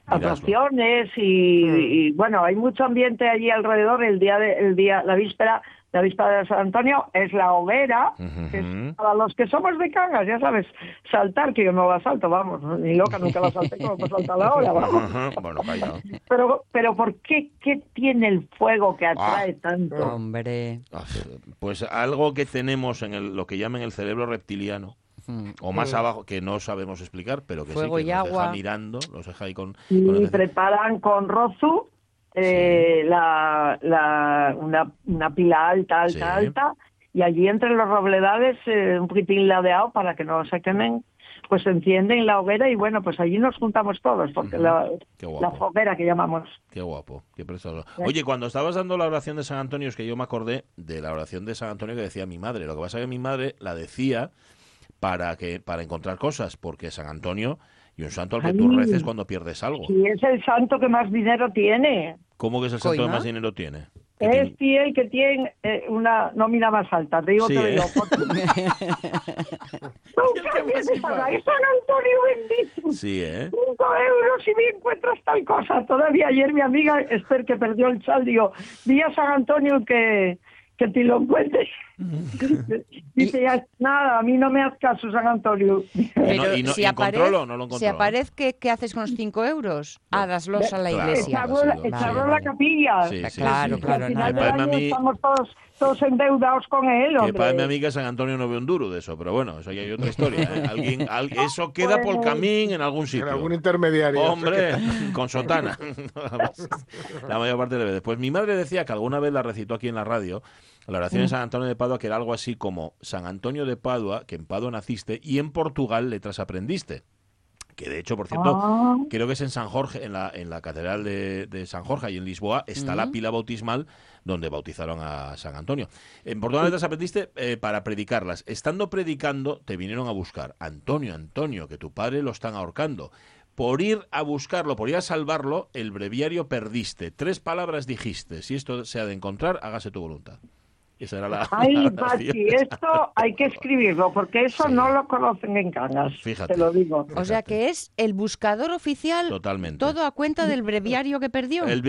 Speaker 5: Atracciones y, y, bueno, hay mucho ambiente allí alrededor. El día de, el día, la víspera, la víspera de San Antonio es la hoguera. que es para los que somos de Cangas, ya sabes, saltar, que yo no la salto, vamos, ni loca, nunca la salté como para saltar vamos.
Speaker 1: Ajá, Bueno, calla.
Speaker 5: Pero, pero ¿por qué, qué tiene el fuego que atrae
Speaker 1: Ah.
Speaker 5: tanto?
Speaker 2: Hombre.
Speaker 1: Pues algo que tenemos en el, lo que llaman el cerebro reptiliano,
Speaker 2: Mm.
Speaker 1: o más abajo, que no sabemos explicar, pero que
Speaker 2: Fuego
Speaker 1: sí, que
Speaker 2: y
Speaker 1: nos deja
Speaker 2: agua.
Speaker 1: mirando, los deja ahí con... con
Speaker 5: y
Speaker 1: el-
Speaker 5: preparan con rozu eh, la, la, una, una pila alta, alta,
Speaker 1: Sí.
Speaker 5: alta, y allí entre los robledales, eh, un poquitín ladeado para que no se quemen, pues se encienden la hoguera y bueno, pues allí nos juntamos todos, porque la,
Speaker 1: Qué
Speaker 5: la
Speaker 1: guapo.
Speaker 5: foguera que llamamos.
Speaker 1: Qué guapo, qué precioso. Oye, cuando estabas dando la oración de San Antonio, es que yo me acordé de la oración de San Antonio que decía mi madre. Lo que pasa es que mi madre la decía para que para encontrar cosas, porque San Antonio y un santo al que tú
Speaker 5: Ay.
Speaker 1: reces cuando pierdes algo.
Speaker 5: Y es el santo que más dinero tiene.
Speaker 1: ¿Cómo que es el santo que más dinero tiene?
Speaker 5: Es
Speaker 1: tiene-
Speaker 5: sí el que tiene eh, una nómina más alta, te digo
Speaker 1: Sí,
Speaker 5: que
Speaker 1: ¿eh?
Speaker 5: Nunca vienes a la- es San Antonio bendito.
Speaker 1: Sí, ¿eh?
Speaker 5: Cinco euros y me encuentras tal cosa. Todavía ayer mi amiga Esther, que perdió el chal, digo, di a San Antonio que, que te lo encuentres. Dice, ya, nada, a mí no me haz caso, San Antonio.
Speaker 2: Pero
Speaker 1: y no-
Speaker 2: si,
Speaker 1: y no lo
Speaker 2: si
Speaker 1: ¿eh?
Speaker 2: aparece, ¿qué, qué haces con los 5 euros? Hádaslos a la iglesia.
Speaker 1: Claro.
Speaker 5: Echarlo, en la capilla.
Speaker 1: Sí, sí,
Speaker 2: Claro,
Speaker 1: sí.
Speaker 2: claro,
Speaker 5: Al final
Speaker 2: nada.
Speaker 5: del
Speaker 1: a
Speaker 5: año estamos todos, todos endeudados con él,
Speaker 1: Que
Speaker 5: hombre.
Speaker 1: para mi amiga San Antonio no ve un duro de eso, pero bueno, eso ya hay otra historia. ¿eh? Alguien, al- eso queda por
Speaker 5: Bueno.
Speaker 1: camino en algún
Speaker 3: En
Speaker 1: sitio.
Speaker 3: algún intermediario.
Speaker 1: Hombre, con sotana. la mayor parte de veces. Pues mi madre decía que alguna vez la recitó aquí en la radio, la oración de San Antonio de Padua, que era algo así como San Antonio de Padua, que en Padua naciste y en Portugal letras aprendiste. Que de hecho, por cierto,
Speaker 5: Ah.
Speaker 1: creo que es en San Jorge, en la, en la catedral de, de San Jorge y en Lisboa, está la pila bautismal donde bautizaron a San Antonio. En Portugal letras aprendiste eh, para predicarlas. Estando predicando, te vinieron a buscar. Antonio, Antonio, que tu padre lo están ahorcando. Por ir a buscarlo, por ir a salvarlo, el breviario perdiste. Tres palabras dijiste. Si esto se ha de encontrar, hágase tu voluntad. Esa era la.
Speaker 5: Ay,
Speaker 1: la
Speaker 5: Pati, esto hay que escribirlo, porque eso
Speaker 1: Sí.
Speaker 5: no lo conocen en Cangas,
Speaker 1: Fíjate.
Speaker 5: te lo digo.
Speaker 2: O sea que es el buscador oficial,
Speaker 1: Totalmente.
Speaker 2: todo a cuenta del breviario que perdió.
Speaker 1: Él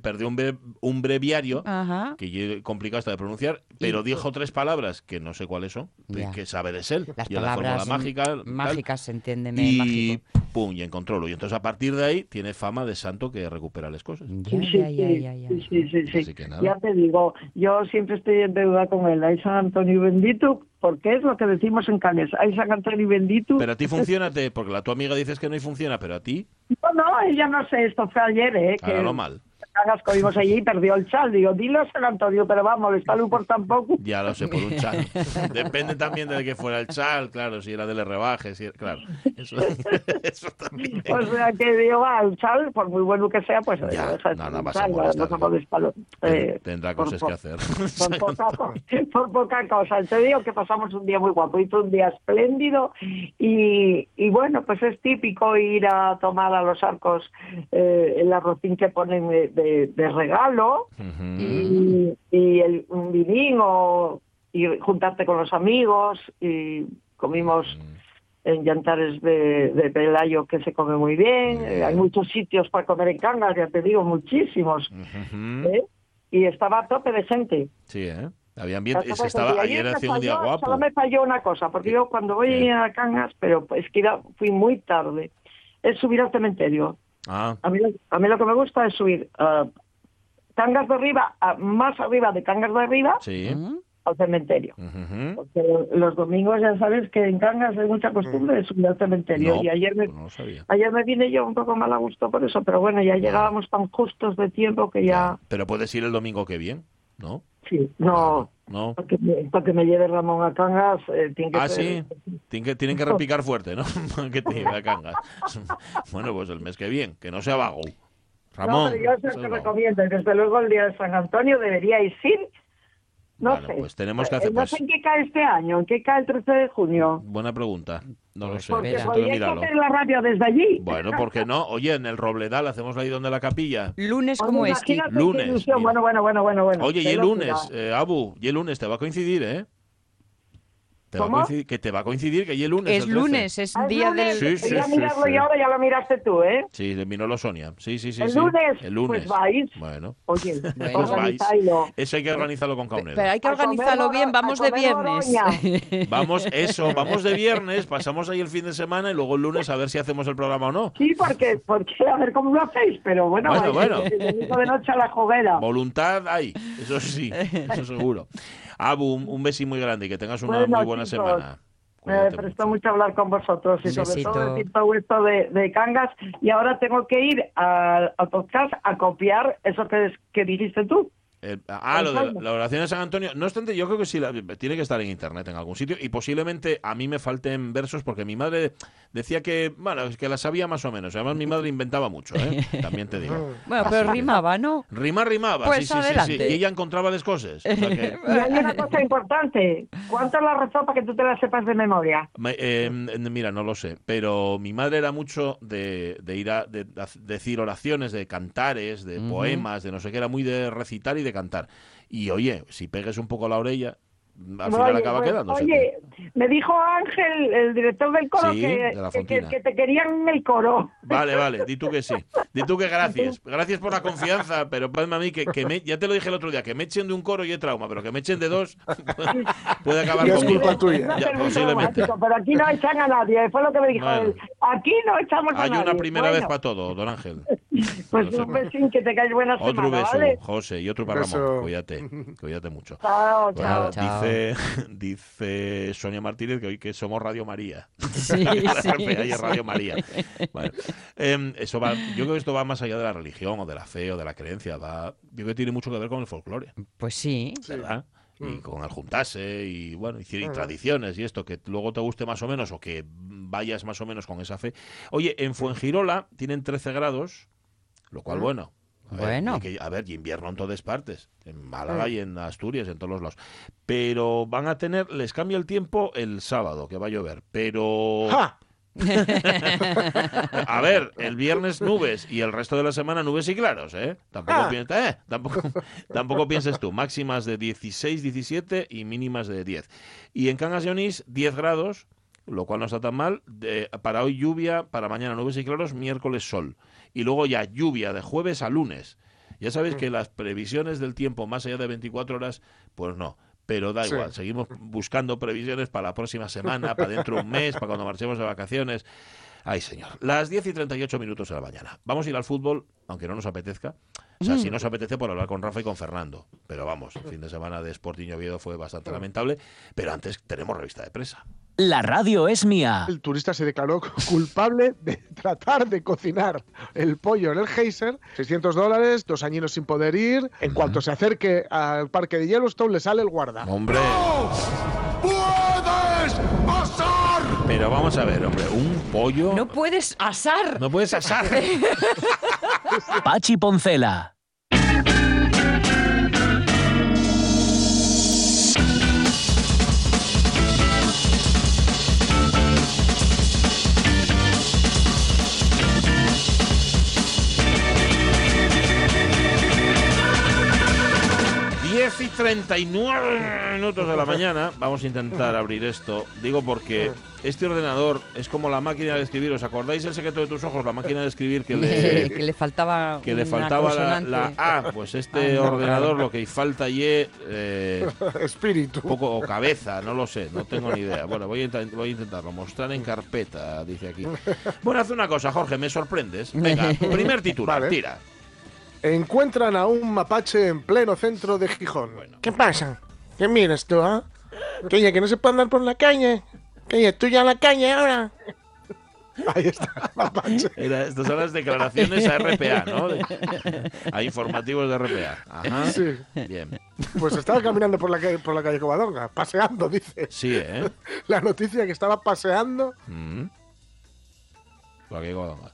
Speaker 1: perdió un, bre- un breviario
Speaker 2: Ajá.
Speaker 1: que ye- complicado hasta de pronunciar, pero dijo tres palabras que no sé cuáles son, que-
Speaker 2: Ya.
Speaker 1: que sabe de él.
Speaker 2: Las
Speaker 1: y es la
Speaker 2: palabras
Speaker 1: fórmula mágica. tal,
Speaker 2: mágicas, entiéndeme,
Speaker 1: y
Speaker 2: mágico.
Speaker 1: pum, y encontrólo. Y entonces a partir de ahí tiene fama de santo que recupera las cosas.
Speaker 2: Ya,
Speaker 5: Sí, sí,
Speaker 2: ya, ya,
Speaker 5: sí,
Speaker 2: ya, ya.
Speaker 5: sí, sí, sí, sí.
Speaker 1: Así que nada.
Speaker 5: Ya te digo, yo siempre estoy en deuda con él. Hay San Antonio bendito, porque es lo que decimos en Cangas. Hay San Antonio bendito.
Speaker 1: Pero a ti funciona, porque la tu amiga dices que no y funciona, pero a ti,
Speaker 5: No, no, ella no sé, esto fue ayer, ¿eh? Que
Speaker 1: hágalo mal.
Speaker 5: Cangas comimos allí y perdió el chal. Digo, dilo a San Antonio, pero vamos, está por tampoco.
Speaker 1: Ya lo sé, por un chal. Depende también de que fuera el chal, claro, si era de le rebaje, si era- claro. Eso, eso también.
Speaker 5: O sea que digo, va, el chal, por muy bueno que sea, pues
Speaker 1: Ya,
Speaker 5: dejas
Speaker 1: no, no vas a
Speaker 5: chal, no
Speaker 1: molestarle.
Speaker 5: nos molestalo. Eh,
Speaker 1: Tendrá
Speaker 5: por
Speaker 1: cosas
Speaker 5: po-
Speaker 1: que hacer.
Speaker 5: Por poca, co- por poca cosa. Te digo que pasamos un día muy guapo, hizo un día espléndido y, y bueno, pues es típico ir a tomar a los arcos eh, el arrocín que ponen de, de- de regalo y, y el, un vinín o y juntarte con los amigos y comimos en Yantares de, de Pelayo que se come muy bien. Eh, hay muchos sitios para comer en Cangas, ya te digo, muchísimos. ¿eh? Y estaba a tope de gente.
Speaker 1: Sí, ¿eh? Había ambiente. Estaba, ayer
Speaker 5: me
Speaker 1: hacía un día guapo.
Speaker 5: Solo me falló una cosa, porque yo cuando voy a Cangas, pero es que iba- fui muy tarde, es subir al cementerio.
Speaker 1: Ah,
Speaker 5: A mí, lo- a mí lo que me gusta es subir Cangas de arriba, más arriba de Cangas de arriba,
Speaker 1: sí.
Speaker 2: ¿Mm?
Speaker 5: al cementerio. Porque los domingos ya sabes que en Cangas hay mucha costumbre de subir al cementerio.
Speaker 1: No,
Speaker 5: y ayer me,
Speaker 1: pues no lo sabía.
Speaker 5: ayer me vine yo un poco mal a gusto por eso, pero bueno, ya llegábamos tan justos de tiempo que ya...
Speaker 1: Pero puedes ir el domingo que bien, ¿no?
Speaker 5: Sí, no...
Speaker 1: No.
Speaker 5: Para que, me, para que me lleve Ramón a Cangas, eh, tiene que
Speaker 1: Ah,
Speaker 5: ser-
Speaker 1: sí. Tienen que, tienen que repicar fuerte, ¿no? que te lleve a cangas. Bueno, pues el mes que viene, que no sea vago. Ramón.
Speaker 5: no, pero yo se
Speaker 1: vago.
Speaker 5: recomiendo, desde luego el día de San Antonio deberíais ir. No sé.
Speaker 1: pues tenemos que
Speaker 5: Eh,
Speaker 1: hacer-
Speaker 5: No
Speaker 1: pues-
Speaker 5: sé en qué cae este año, en qué cae el 13 de junio.
Speaker 1: Buena pregunta. No lo
Speaker 2: Pues
Speaker 1: sé.
Speaker 5: Porque hacer la radio desde allí.
Speaker 1: Bueno, ¿por qué no? Oye, en el Robledal hacemos ahí donde la capilla.
Speaker 2: Lunes
Speaker 5: Oye,
Speaker 2: como este.
Speaker 5: imagínate qué
Speaker 1: Lunes.
Speaker 5: Bueno, bueno, bueno, bueno, bueno.
Speaker 1: Oye, y el lunes, eh, Abu, y el lunes te va a coincidir, ¿eh? Te va a
Speaker 5: ¿Cómo?
Speaker 1: coincidir, que te va a coincidir que y el lunes.
Speaker 2: Es
Speaker 1: el 13.
Speaker 2: lunes, es
Speaker 5: Ah, ¿es
Speaker 2: día
Speaker 5: lunes?
Speaker 2: del...
Speaker 1: Sí, sí,
Speaker 5: Voy a
Speaker 1: sí,
Speaker 5: mirarlo
Speaker 1: sí.
Speaker 5: y ahora ya lo miraste tú, ¿eh?
Speaker 1: Sí, de Minolo Sonia. Sí, sí, sí.
Speaker 5: ¿El
Speaker 1: sí.
Speaker 5: lunes?
Speaker 1: El lunes.
Speaker 5: Pues vais.
Speaker 1: Bueno,
Speaker 5: Oye,
Speaker 2: Bueno.
Speaker 1: pues vais. Eso hay que organizarlo con Caunedo.
Speaker 2: Pero hay que organizarlo bien, vamos de viernes.
Speaker 1: Vamos, eso, vamos de viernes, pasamos ahí el fin de semana y luego el lunes a ver si hacemos el programa o no.
Speaker 5: Sí, porque, porque a ver cómo lo hacéis, pero bueno,
Speaker 1: Bueno,
Speaker 5: vais
Speaker 1: bueno.
Speaker 5: de noche a la.
Speaker 1: Voluntad hay, eso sí, eso seguro. Abu, un, un besito muy grande y que tengas una
Speaker 5: Bueno,
Speaker 1: muy buena semana.
Speaker 5: Me prestó
Speaker 1: mucho.
Speaker 5: mucho hablar con vosotros y sobre todo decir todo esto de, de Cangas y ahora tengo que ir al, al podcast a copiar eso que, que dijiste tú.
Speaker 1: El- ah, lo de la, la oración de San Antonio. No obstante, yo creo que sí, la- tiene que estar en internet en algún sitio y posiblemente a mí me falten versos porque mi madre decía que, bueno, es que la sabía más o menos. Además, mi madre inventaba mucho, ¿eh? También te digo.
Speaker 2: Bueno, pero rimaba, ¿no?
Speaker 1: Rima, rimaba,
Speaker 2: Pues
Speaker 1: sí, sí, sí, sí.
Speaker 2: adelante.
Speaker 1: Y ella encontraba las cosas. O sea que-
Speaker 5: Y hay una cosa importante. ¿Cuánto la rezó para que tú te la sepas de memoria?
Speaker 1: Me- eh, mira, no lo sé, pero mi madre era mucho de, de ir a de, de decir oraciones, de cantares, de
Speaker 2: Ujú.
Speaker 1: poemas, de no sé qué, era muy de recitar y de cantar. Y oye, si pegues un poco la orella, al
Speaker 5: Oye,
Speaker 1: final acaba
Speaker 5: pues,
Speaker 1: quedándose.
Speaker 5: Oye, me dijo Ángel, el director del coro,
Speaker 1: Sí,
Speaker 5: que,
Speaker 1: de la
Speaker 5: que- que- te querían en el coro.
Speaker 1: Vale, vale, di tú que sí. Di tú que gracias. Gracias por la confianza, pero padme a mí que, que me, ya te lo dije el otro día, que me echen de un coro y es trauma, pero que me echen de dos puede acabar conmigo.
Speaker 3: culpa tuya.
Speaker 1: Ya, posiblemente.
Speaker 5: Pero aquí no echan a nadie, fue lo que me dijo
Speaker 1: Bueno.
Speaker 5: él. Aquí no echamos a
Speaker 1: Hay
Speaker 5: nadie.
Speaker 1: una primera vez
Speaker 5: Bueno,
Speaker 1: para todo, don Ángel.
Speaker 5: Pues un besín, que te caes buena
Speaker 1: Otro
Speaker 5: semana,
Speaker 1: beso,
Speaker 5: ¿vale?
Speaker 1: José, y otro para
Speaker 3: Beso.
Speaker 1: Ramón. Cuídate, cuídate mucho.
Speaker 5: Chao,
Speaker 1: Pues
Speaker 5: chao.
Speaker 2: Chao.
Speaker 1: dice, dice Sonia Martínez que hoy que somos Radio María.
Speaker 2: Sí, sí.
Speaker 1: Radio María. Bueno, em, eso va, yo creo que esto va más allá de la religión o de la fe o de la creencia. Va, yo creo que tiene mucho que ver con el folclore,
Speaker 2: Pues sí.
Speaker 1: ¿verdad? Y
Speaker 3: Mm.
Speaker 1: con el juntarse y bueno, y, y
Speaker 3: Ujú.
Speaker 1: tradiciones y esto, que luego te guste más o menos o que vayas más o menos con esa fe. Oye, en Fuengirola tienen 13 grados, lo cual
Speaker 3: Mm.
Speaker 1: bueno. A ver,
Speaker 2: Bueno.
Speaker 1: que- a ver, y invierno en todas partes, en Málaga y en Asturias, en todos los lados. Pero van a tener, les cambia el tiempo el sábado, que va a llover. Pero
Speaker 3: ¡Ja!
Speaker 1: a ver, el viernes nubes y el resto de la semana nubes y claros, ¿eh? Tampoco,
Speaker 3: Ah.
Speaker 1: pi- eh, tampoco, tampoco pienses tú. Máximas de 16, 17 y mínimas de 10. Y en Cangas de Onís, 10 grados, lo cual no está tan mal. De- para hoy lluvia, para mañana nubes y claros, miércoles sol. Y luego ya lluvia de jueves a lunes. Ya sabéis que las previsiones del tiempo más allá de 24 horas, pues no. Pero da
Speaker 3: Sí.
Speaker 1: igual, seguimos buscando previsiones para la próxima semana, para dentro de un mes, para cuando marchemos de vacaciones. Ay, señor. Las 10 y 38 minutos de la mañana. Vamos a ir al fútbol, aunque no nos apetezca. O sea, si nos apetece por hablar con Rafa y con Fernando. Pero vamos, el fin de semana de Sporting Oviedo fue bastante lamentable. Pero antes tenemos revista de presa.
Speaker 4: La radio es mía.
Speaker 3: El turista se declaró culpable de tratar de cocinar el pollo en el geyser. 600 dólares, dos añinos sin poder ir. En cuanto se acerque al parque de Yellowstone, le sale el guarda.
Speaker 1: Hombre,
Speaker 3: ¡Puedes pasar!
Speaker 1: pero vamos a ver, hombre, un pollo.
Speaker 2: No puedes asar.
Speaker 1: No puedes asar.
Speaker 4: Pachi Poncela.
Speaker 1: Y 39 minutos de la mañana. Vamos a intentar abrir esto. Digo porque este ordenador es como la máquina de escribir. ¿Os acordáis el secreto de tus ojos? La máquina de escribir que le,
Speaker 2: que le faltaba
Speaker 1: que le faltaba la, la A. Pues este
Speaker 2: Ah, no,
Speaker 1: ordenador lo que falta y eh,
Speaker 3: Espíritu.
Speaker 1: poco o cabeza, no lo sé, no tengo ni idea. Bueno, voy a, voy a intentarlo. Mostrar en carpeta, dice aquí. Bueno, haz una cosa, Jorge, me sorprendes. Venga, primer titular,
Speaker 3: Vale.
Speaker 1: tira.
Speaker 3: Encuentran a un mapache en pleno centro de Gijón. ¿Qué pasa? ¿Qué miras tú, ah? Que oye, que no se puede andar por la calle. Que tú ya la calle ahora. Ahí está, mapache.
Speaker 1: Era, estas son las declaraciones a RPA, ¿no? A informativos de RPA. Ajá.
Speaker 3: Sí.
Speaker 1: Bien.
Speaker 3: Pues estaba caminando por la calle, por la calle Covadonga, paseando, dice.
Speaker 1: Sí, ¿eh?
Speaker 3: La noticia que estaba paseando.
Speaker 1: Mm. Por aquí, Guadalajara.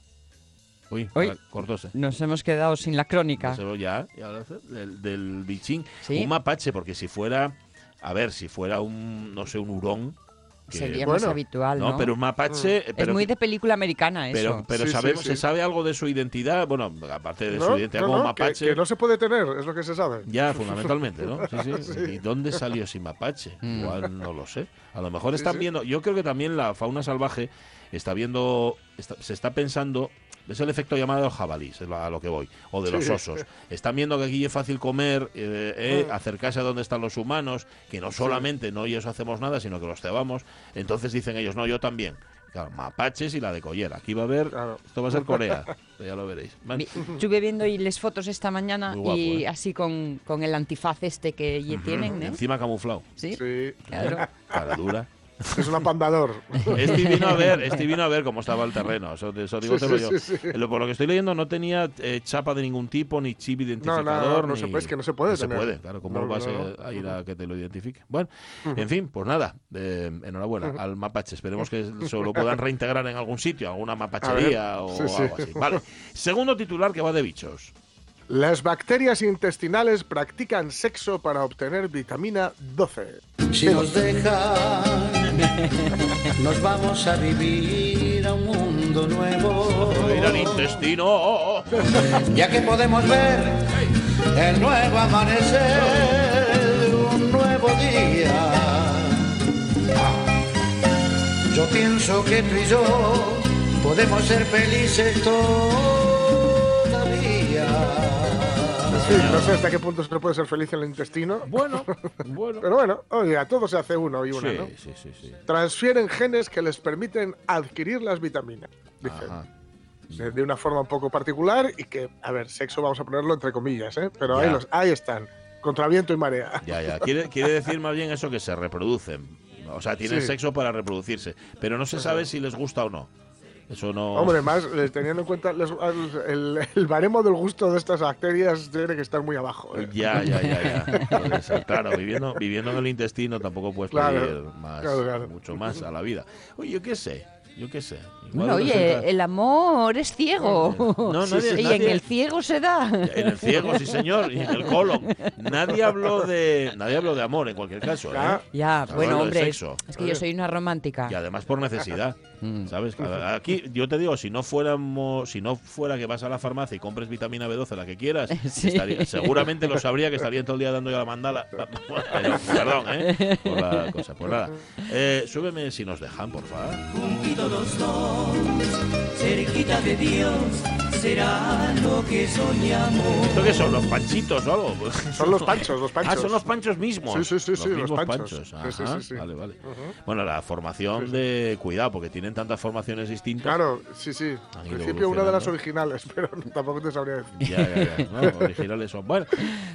Speaker 1: Uy,
Speaker 2: Uy.
Speaker 1: cortóse.
Speaker 2: Nos hemos quedado sin la crónica.
Speaker 1: Ya, ya lo hace, del, del bichín.
Speaker 2: Sí.
Speaker 1: Un mapache, porque si fuera, a ver, si fuera un, no sé, un hurón. que-
Speaker 2: Sería
Speaker 3: bueno,
Speaker 2: más habitual, ¿no?
Speaker 1: no, pero un mapache. Pero,
Speaker 2: es muy de película americana eso.
Speaker 1: pero, pero
Speaker 3: Sí, sí,
Speaker 1: sabemos,
Speaker 3: sí.
Speaker 1: se sabe algo de su identidad. Bueno, aparte de su identidad
Speaker 3: no,
Speaker 1: como
Speaker 3: no, que-
Speaker 1: mapache.
Speaker 3: que no se puede tener, es lo que se sabe.
Speaker 1: Ya, fundamentalmente, ¿no? Sí, sí.
Speaker 3: Sí.
Speaker 1: ¿Y dónde salió ese mapache?
Speaker 2: Mm.
Speaker 1: Igual no lo sé. A lo mejor
Speaker 3: Sí,
Speaker 1: están
Speaker 3: sí.
Speaker 1: viendo. Yo creo que también la fauna salvaje está viendo. está- se está pensando. Es el efecto llamado del jabalí, es a lo que voy. O de los
Speaker 3: Sí.
Speaker 1: osos. Están viendo que aquí es fácil comer, eh, eh,
Speaker 3: Mm.
Speaker 1: acercarse a donde están los humanos, que no solamente no ellos hacemos nada, sino que los cebamos. Entonces dicen ellos, no, yo también. Claro, mapaches y la de collera. Aquí va a haber.
Speaker 3: Claro.
Speaker 1: Esto va a ser Corea. ya lo veréis. Man-
Speaker 2: Estuve viendo y les fotos esta mañana
Speaker 1: guapo,
Speaker 2: y
Speaker 1: ¿eh?
Speaker 2: así con, con el antifaz este que ya tienen, ¿eh?
Speaker 1: Encima camuflado.
Speaker 2: Sí,
Speaker 3: Sí.
Speaker 2: claro.
Speaker 1: Cara dura.
Speaker 3: Es un apandador.
Speaker 1: Este vino a ver, este vino a ver cómo estaba el terreno. Eso, eso digo
Speaker 3: Sí,
Speaker 1: te lo
Speaker 3: sí,
Speaker 1: yo.
Speaker 3: sí, sí.
Speaker 1: Lo- Por lo que estoy leyendo, no tenía eh, chapa de ningún tipo, ni chip
Speaker 3: No,
Speaker 1: identificador.
Speaker 3: no, no
Speaker 1: ni-
Speaker 3: se puede, es que no se puede
Speaker 1: No se puede, claro. ¿Cómo
Speaker 3: No,
Speaker 1: vas
Speaker 3: no,
Speaker 1: a-
Speaker 3: no.
Speaker 1: a ir a que te lo identifique? Bueno, en fin, pues nada. eh, enhorabuena al mapache. Esperemos que se lo puedan reintegrar en algún sitio, alguna mapachería o algo así. Vale. Segundo titular que va de bichos.
Speaker 3: Las bacterias intestinales practican sexo para obtener vitamina 12.
Speaker 6: Si nos dejan, nos vamos a vivir a un mundo nuevo.
Speaker 1: Ir al intestino. oh.
Speaker 6: Ya que podemos ver el nuevo amanecer, un nuevo día. Yo pienso que tú y yo podemos ser felices todavía.
Speaker 3: Sí, no sé hasta qué punto se puede ser feliz en el intestino.
Speaker 1: Bueno, bueno.
Speaker 3: Pero bueno, oye, a todos se hace uno y una,
Speaker 1: Sí,
Speaker 3: ¿no?
Speaker 1: sí, sí, sí.
Speaker 3: Transfieren genes que les permiten adquirir las vitaminas. Dicen.
Speaker 1: Ajá.
Speaker 3: De, una forma un poco particular y que, a ver, sexo vamos a ponerlo entre comillas, ¿eh? Pero ahí, los, ahí están, contra viento y marea.
Speaker 1: Ya, ya. Quiere, quiere decir más bien eso que se reproducen. O sea, tienen
Speaker 3: Sí.
Speaker 1: sexo para reproducirse. Pero no se sabe si les gusta o no. Eso no.
Speaker 3: Hombre, más eh, teniendo en cuenta les- el, el baremo del gusto de estas bacterias tiene que estar muy abajo. ¿eh?
Speaker 1: Ya, ya, ya, ya. Claro, viviendo, viviendo en el intestino tampoco puedes
Speaker 3: Claro,
Speaker 1: pedir más,
Speaker 3: claro, claro.
Speaker 1: mucho más a la vida. Oye, yo qué sé, yo qué sé.
Speaker 2: Bueno, oye, el amor es ciego.
Speaker 1: No, nadie-
Speaker 2: sí. y en el ciego se da.
Speaker 1: En el ciego, sí señor, y en el colon. Nadie habló de, nadie habló de amor en cualquier caso. ¿eh?
Speaker 3: Ya.
Speaker 2: Bueno, hombre, es,
Speaker 1: sexo.
Speaker 2: es que yo soy una romántica.
Speaker 1: Y además por necesidad,
Speaker 2: Mm.
Speaker 1: ¿sabes? Aquí yo te digo, si no fuéramos, si no fuera que vas a la farmacia y compres vitamina B12 la que quieras,
Speaker 2: Sí.
Speaker 1: estaría- seguramente lo sabría que estaría todo el día dando yo la mandala. Pero, perdón, ¿eh? Por la cosa. Pues nada, eh, súbeme si nos dejan, por favor.
Speaker 7: Los cerquita de Dios, será lo que soñamos.
Speaker 1: ¿Esto qué son? ¿Los panchitos o algo?
Speaker 3: Son los panchos, los panchos.
Speaker 1: Ah, son los panchos mismos.
Speaker 3: Sí, sí, sí, sí, los
Speaker 1: mismos
Speaker 3: panchos. Sí,
Speaker 1: Ajá,
Speaker 3: sí, sí.
Speaker 1: Vale, vale. Bueno, la formación de cuidado, porque tienen tantas formaciones distintas.
Speaker 3: Claro, sí, sí.
Speaker 1: Han
Speaker 3: En
Speaker 1: ido
Speaker 3: principio una de las originales, pero tampoco te sabría decir.
Speaker 1: Ya, ya, ya. No, originales son. Bueno,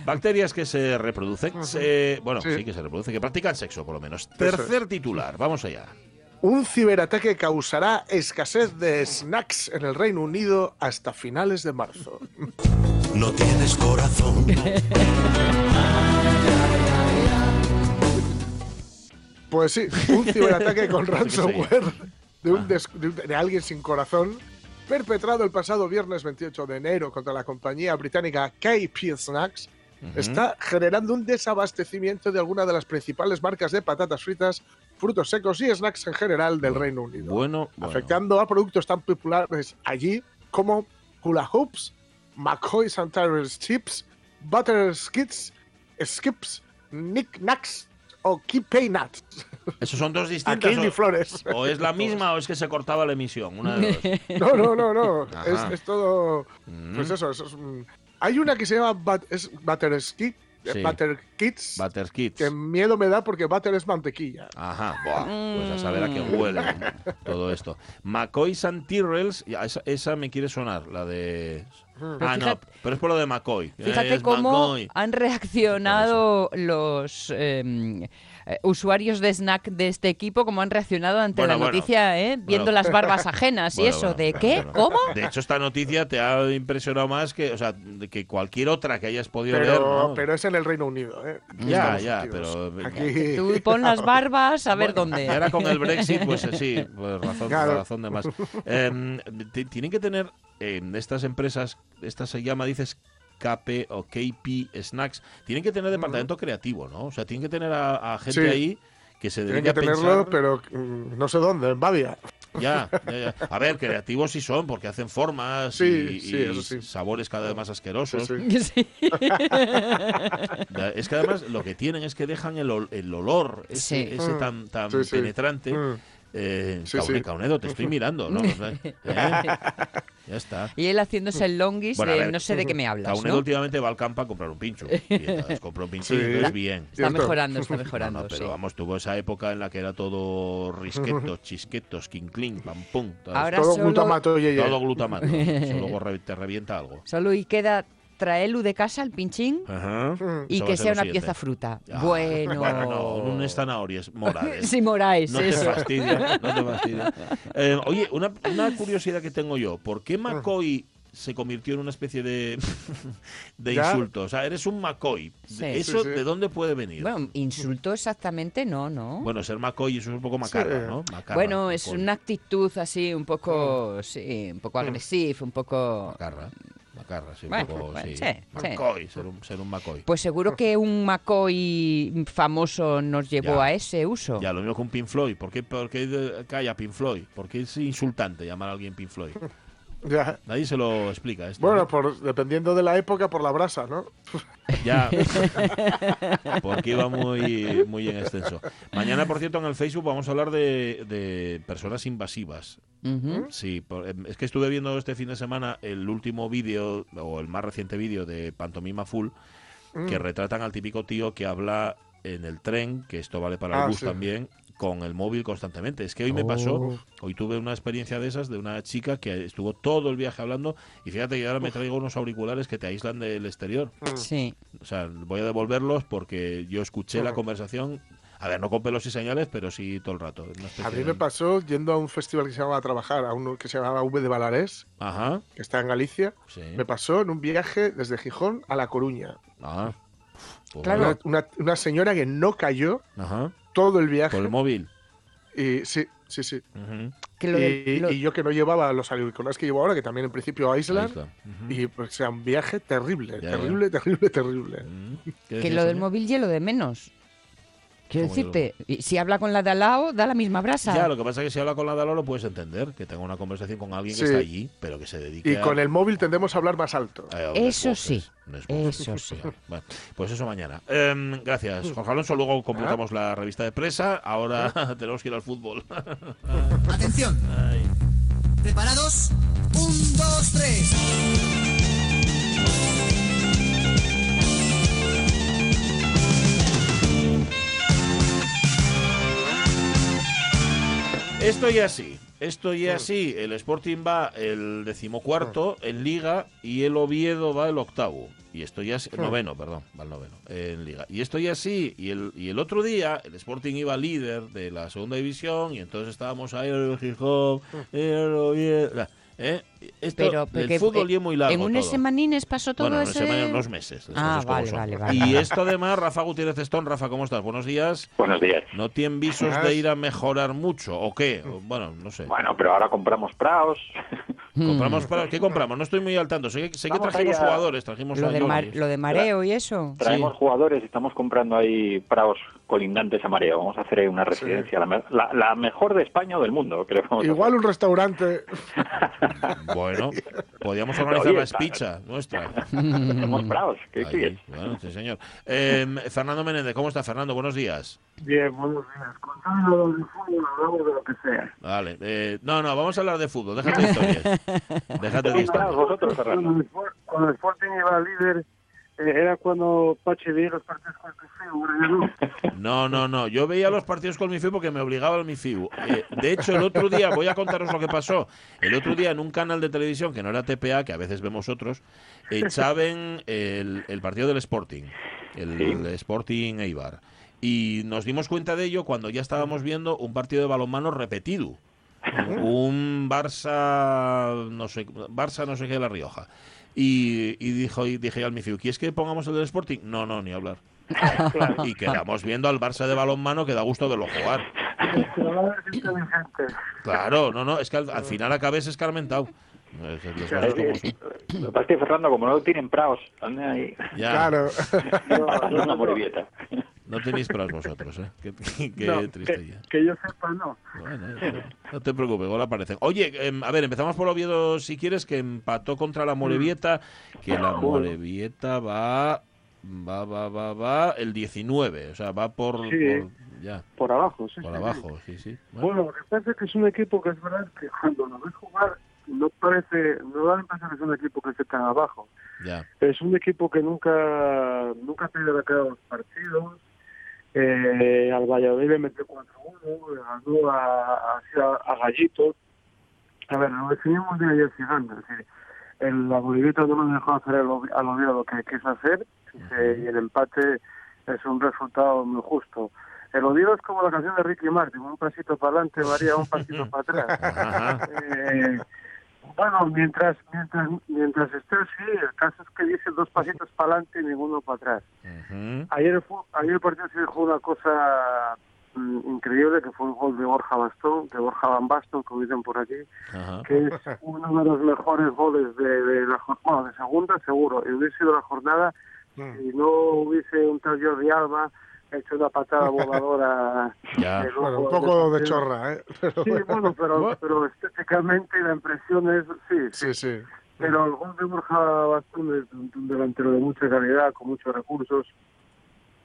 Speaker 1: bacterias que se reproducen. se- bueno, sí.
Speaker 3: Sí.
Speaker 1: que se reproducen, que practican sexo, por lo menos. Tercer titular, vamos allá.
Speaker 3: Un ciberataque causará escasez de snacks en el Reino Unido hasta finales de marzo.
Speaker 8: No tienes corazón.
Speaker 3: Pues sí, un ciberataque con ransomware de, un des- de un- de alguien sin corazón, perpetrado el pasado viernes 28 de enero contra la compañía británica KP Snacks, está generando un desabastecimiento de algunas de las principales marcas de patatas fritas, frutos secos y snacks en general del Reino Unido,
Speaker 1: Bueno, bueno.
Speaker 3: afectando a productos tan populares allí como hula hoops, McCoy's and Tyrell's chips, butter skips, skips, Nick Nacks o Keepay Nuts.
Speaker 1: Esos son dos
Speaker 3: Aquí
Speaker 1: distintos.
Speaker 3: ni
Speaker 1: o-
Speaker 3: flores.
Speaker 1: O es la misma o es que se cortaba la emisión. Una de dos.
Speaker 3: No, no, no, no. Es, es todo.
Speaker 1: Mm.
Speaker 3: Pues eso, eso es, mm. Hay una que se llama Bat- es Butter Skit,
Speaker 1: Sí.
Speaker 3: Butter Kids,
Speaker 1: Butter Kids.
Speaker 3: que miedo me da porque Butter es mantequilla.
Speaker 1: Ajá, buah, pues a saber a qué huele todo esto. McCoy's and Tyrrells, ya, esa, esa me quiere sonar, la de... Ah, no, pero es por lo de McCoy.
Speaker 2: Fíjate
Speaker 1: Es
Speaker 2: cómo
Speaker 1: McCoy.
Speaker 2: han reaccionado los eh, eh, usuarios de snack de este equipo, cómo han reaccionado ante
Speaker 1: Bueno,
Speaker 2: la
Speaker 1: bueno.
Speaker 2: noticia, ¿eh? viendo las barbas ajenas y
Speaker 1: Bueno,
Speaker 2: eso.
Speaker 1: bueno,
Speaker 2: ¿De qué? ¿Cómo?
Speaker 1: De hecho, esta noticia te ha impresionado más que, o sea, que cualquier otra que hayas podido
Speaker 3: Pero,
Speaker 1: leer. ¿no?
Speaker 3: pero es en el Reino Unido, ¿eh?
Speaker 1: Ya, ya, pero-
Speaker 3: Aquí.
Speaker 2: Tú pon las barbas a ver dónde.
Speaker 1: Y ahora con el Brexit, pues eh, sí, pues razón,
Speaker 3: Claro.
Speaker 1: razón de más. Em, ti- tienen que tener en estas empresas, esta se llama, dices, KP o KP Snacks, tienen que tener departamento creativo, ¿no? O sea, tienen que tener a, a gente
Speaker 3: Sí.
Speaker 1: ahí que se
Speaker 3: Tienen
Speaker 1: dedique
Speaker 3: que
Speaker 1: a
Speaker 3: tenerlo,
Speaker 1: pensar.
Speaker 3: pero mm, no sé dónde, en Bavia.
Speaker 1: Ya, ya, ya. A ver, creativos sí son, porque hacen formas
Speaker 3: Sí,
Speaker 1: y,
Speaker 3: sí,
Speaker 1: y
Speaker 3: eso sí.
Speaker 1: sabores cada vez más asquerosos.
Speaker 3: sí.
Speaker 2: Sí.
Speaker 1: Ya, Es que además lo que tienen es que dejan el, ol- el olor ese,
Speaker 2: Sí.
Speaker 1: ese
Speaker 3: Mm.
Speaker 1: tan, tan
Speaker 3: Sí, sí.
Speaker 1: penetrante. Eh,
Speaker 3: Sí,
Speaker 1: Caune-
Speaker 3: sí.
Speaker 1: Caunedo, te estoy mirando, ¿no? ¿eh? Ya está.
Speaker 2: Y él haciéndose el longis
Speaker 1: Bueno,
Speaker 2: de
Speaker 1: ver.
Speaker 2: no sé de qué me hablas,
Speaker 1: Caunedo
Speaker 2: ¿no?
Speaker 1: últimamente va al campo a comprar un pincho. Y entonces compró un pincho y
Speaker 3: Sí.
Speaker 1: entonces bien.
Speaker 2: Está mejorando, está mejorando,
Speaker 1: no, pero
Speaker 2: sí.
Speaker 1: vamos, tuvo esa época en la que era todo risquetos, chisquetos, quinclin, pam, pum. Todo,
Speaker 2: Ahora
Speaker 3: Todo
Speaker 2: solo-
Speaker 3: glutamato y
Speaker 1: todo glutamato. Re- te revienta algo.
Speaker 2: Solo y queda traerlo de casa al pinchín
Speaker 1: Ajá.
Speaker 2: y
Speaker 1: Eso
Speaker 2: que sea una
Speaker 1: siguiente.
Speaker 2: pieza fruta.
Speaker 1: Ah,
Speaker 2: bueno.
Speaker 1: Bueno, no, un zanahorias morales.
Speaker 2: Sí, Moraes,
Speaker 1: No te
Speaker 2: eso.
Speaker 1: fastidia, no te fastidia. Eh, oye, una, una curiosidad que tengo yo. ¿Por qué McCoy se convirtió en una especie de, de
Speaker 3: Ya.
Speaker 1: insulto? O sea, eres un McCoy.
Speaker 2: Sí.
Speaker 1: ¿Eso
Speaker 3: Sí, sí.
Speaker 1: de dónde puede venir? Bueno,
Speaker 2: Bueno, insulto exactamente no, ¿no?
Speaker 1: ser McCoy eso es un poco macarra,
Speaker 3: Sí.
Speaker 1: ¿no? Macarra,
Speaker 2: Bueno, es
Speaker 1: McCoy.
Speaker 2: una actitud así un poco, sí, un poco agresiva, un poco...
Speaker 1: Macarra. Macarra, sí, un
Speaker 2: Bueno,
Speaker 1: poco,
Speaker 2: bueno,
Speaker 1: sí.
Speaker 2: sí, sí.
Speaker 1: McCoy, ser un, ser un McCoy.
Speaker 2: Pues seguro que un McCoy famoso nos llevó
Speaker 1: Ya.
Speaker 2: a ese uso.
Speaker 1: Ya, lo mismo con Pink Floyd. ¿Por qué, por qué calla Pink Floyd? ¿Por qué es insultante llamar a alguien Pink Floyd?
Speaker 3: Ya.
Speaker 1: Nadie se lo explica esto.
Speaker 3: Bueno,
Speaker 1: ¿no?
Speaker 3: por, dependiendo de la época, por la brasa, ¿no?
Speaker 1: Ya. Porque iba muy, muy en extenso. Mañana, por cierto, en el Facebook vamos a hablar de, de personas invasivas. Sí, por- em, es que estuve viendo este fin de semana el último vídeo, o el más reciente vídeo de Pantomima Full, que retratan al típico tío que habla en el tren, que esto vale para el
Speaker 3: Ah,
Speaker 1: bus
Speaker 3: sí.
Speaker 1: también, con el móvil constantemente. Es que hoy me pasó,
Speaker 3: Oh.
Speaker 1: hoy tuve una experiencia de esas de una chica que estuvo todo el viaje hablando y fíjate que ahora me traigo unos auriculares que te aíslan del exterior.
Speaker 2: Sí.
Speaker 1: O sea, voy a devolverlos porque yo escuché la conversación, a ver, no con pelos y señales, pero sí todo el rato.
Speaker 3: A mí
Speaker 1: de-
Speaker 3: me pasó yendo a un festival que se llamaba Trabajar, a uno que se llamaba V de Balarés,
Speaker 1: Ajá,
Speaker 3: que está en Galicia.
Speaker 1: sí.
Speaker 3: Me pasó en un viaje desde Gijón a La Coruña.
Speaker 1: Ah, pues
Speaker 2: Claro.
Speaker 3: Una, una- una señora que no cayó.
Speaker 1: Ajá,
Speaker 3: todo el viaje.
Speaker 1: por el móvil.
Speaker 3: Y sí, sí, sí.
Speaker 1: Ujú.
Speaker 2: Que lo de-
Speaker 3: y,
Speaker 2: lo-
Speaker 3: y yo que no llevaba los auriculares que llevo ahora, que también en principio
Speaker 1: está. Ujú.
Speaker 3: Y pues, o sea, un viaje terrible,
Speaker 1: Ya,
Speaker 3: terrible, terrible, terrible.
Speaker 1: Mm. ¿Qué
Speaker 2: que lo del móvil hielo de menos. Quiero
Speaker 1: ¿Cómo
Speaker 2: decirte, y si habla con la de al lado, da la misma brasa.
Speaker 1: Ya, lo que pasa es que si habla con la Dalo lo puedes entender, que tenga una conversación con alguien que está allí, pero que se dedique
Speaker 3: Y
Speaker 1: a...
Speaker 3: con el móvil tendemos a hablar más alto.
Speaker 1: unas
Speaker 2: Eso
Speaker 1: voces,
Speaker 2: sí, eso sí.
Speaker 1: Bueno, pues eso mañana. Em, gracias, Jorge Alonso. Luego completamos la revista de presa. Ahora tenemos que ir al fútbol.
Speaker 9: Atención.
Speaker 1: Ay.
Speaker 9: ¿Preparados? Un, dos, tres.
Speaker 1: Estoy así. Estoy así. El Sporting va el decimocuarto en Liga y el Oviedo va el octavo. Y estoy así. Noveno, perdón. Va el noveno en Liga. Y estoy así. Y el, y el otro día el Sporting iba líder de la segunda división y entonces estábamos ahí en el Gijón, el Oviedo. ¿Eh? Esto,
Speaker 2: Pero,
Speaker 1: el
Speaker 2: porque,
Speaker 1: fútbol
Speaker 2: eh,
Speaker 1: y es muy largo.
Speaker 2: En unos
Speaker 1: todo.
Speaker 2: semanines pasó todo
Speaker 1: Bueno,
Speaker 2: ese...
Speaker 1: unos meses.
Speaker 2: Ah, vale, vale, vale.
Speaker 1: Y esto además, Rafa Gutiérrez Estón. Rafa, ¿cómo estás? Buenos días.
Speaker 10: Buenos días.
Speaker 1: ¿No tienen visos de ir a mejorar mucho? ¿O qué? Bueno, no sé.
Speaker 10: Bueno, pero ahora compramos praos.
Speaker 1: ¿Compramos para, ¿Qué compramos? No estoy muy al tanto. Sé que, sé que trajimos jugadores. Trajimos
Speaker 2: Lo
Speaker 1: a
Speaker 2: de, mar- lo de mareo y eso.
Speaker 10: Traemos
Speaker 1: Sí.
Speaker 10: jugadores y estamos comprando ahí praos colindantes a mareo. Vamos a hacer una residencia, la, me- la- la mejor de España o del mundo, creo.
Speaker 3: Igual un restaurante.
Speaker 1: Bueno, podíamos organizar
Speaker 10: Oye,
Speaker 1: la espicha nuestra.
Speaker 10: Tenemos praos. ¿Qué
Speaker 1: Ahí, bueno, sí, señor. Eh, Fernando Menéndez, ¿cómo está Fernando? Buenos días.
Speaker 11: Bien, buenos días. Contando lo del fútbol, hablamos de lo que sea.
Speaker 1: Vale. eh, no, no, vamos a hablar de fútbol. Déjate de historias. Déjate de historias.
Speaker 10: vosotros, Ferran.
Speaker 11: Cuando el, Sporting iba líder, era cuando Pache veía los partidos con el ya no.
Speaker 1: No, no. Yo veía los partidos con mi FIU porque me obligaba el mi FIU. Eh, de hecho, el otro día, voy a contaros lo que pasó. El otro día en un canal de televisión que no era TPA, que a veces vemos otros, echaban el, el partido del Sporting, el, el Sporting Eibar. Y nos dimos cuenta de ello cuando ya estábamos viendo un partido de balonmano repetido. Un Barça, no sé, Barça no sé qué de La Rioja. Y, y dijo, y dije al Mifiu, ¿quieres que pongamos el del Sporting? No, no, ni hablar. Y quedamos viendo al Barça de balonmano que da gusto jugar.
Speaker 11: Haber gente inteligente.
Speaker 1: Claro, no, no, es que al, al final acabes escarmentado. Es- como.
Speaker 10: Lo que pasa es que, Fernando, como no tienen praos, ahí
Speaker 1: Ya,
Speaker 3: Claro.
Speaker 10: una morivieta.
Speaker 1: No tenéis pras vosotros, ¿eh? Qué, qué
Speaker 11: No,
Speaker 1: triste
Speaker 11: que, que yo sepa, no.
Speaker 1: Bueno, no, no te preocupes, ahora aparecen. Oye, em, a ver, empezamos por Oviedo, si quieres, que empató contra la Morevieta, que la Morevieta va, va, va, va, va el 19, o sea, va por,
Speaker 11: Sí.
Speaker 1: por- ya,
Speaker 11: Por abajo, sí.
Speaker 1: por
Speaker 11: sí,
Speaker 1: abajo, sí, sí. Bueno,
Speaker 11: Bueno, lo que pasa es que es un equipo que es verdad que cuando lo ves jugar, no parece, no da la impresión que es un equipo que esté tan abajo.
Speaker 1: ya,
Speaker 11: Es un equipo que nunca nunca ha tenido de cara los partidos. Eh, al Valladolid le metió 4-1, le ganó a, a, a Gallito. A ver, lo definimos de ayer gigante. Es decir, el aburrimiento no nos dejó hacer al Ovi- al Oviedo lo que quiso hacer y, el empate es un resultado muy justo. El Oviedo es como la canción de Ricky Martin, un pasito para adelante, María, un pasito para atrás. Eh, bueno, mientras, mientras, mientras esté así, el caso es que dice dos pasitos para adelante y ninguno para atrás. Ayer, fu- ayer el partido se dejó una cosa mm, increíble, que fue un gol de Borja Bastón, de Borja Van Baston, como dicen por aquí, que es uno de los mejores goles de, de la jornada, de segunda seguro, y hubiese sido la jornada si no hubiese un tal Jordi Alba hecho una patada voladora.
Speaker 1: Ya.
Speaker 11: de lujo
Speaker 3: Bueno, un
Speaker 11: de
Speaker 3: poco de
Speaker 11: partido.
Speaker 3: chorra, ¿eh? Pero
Speaker 11: Sí, bueno, pero, pero estéticamente la impresión es, sí,
Speaker 3: Sí, sí.
Speaker 11: pero el gol de Borja Bastón es un, un delantero de mucha calidad, con muchos recursos,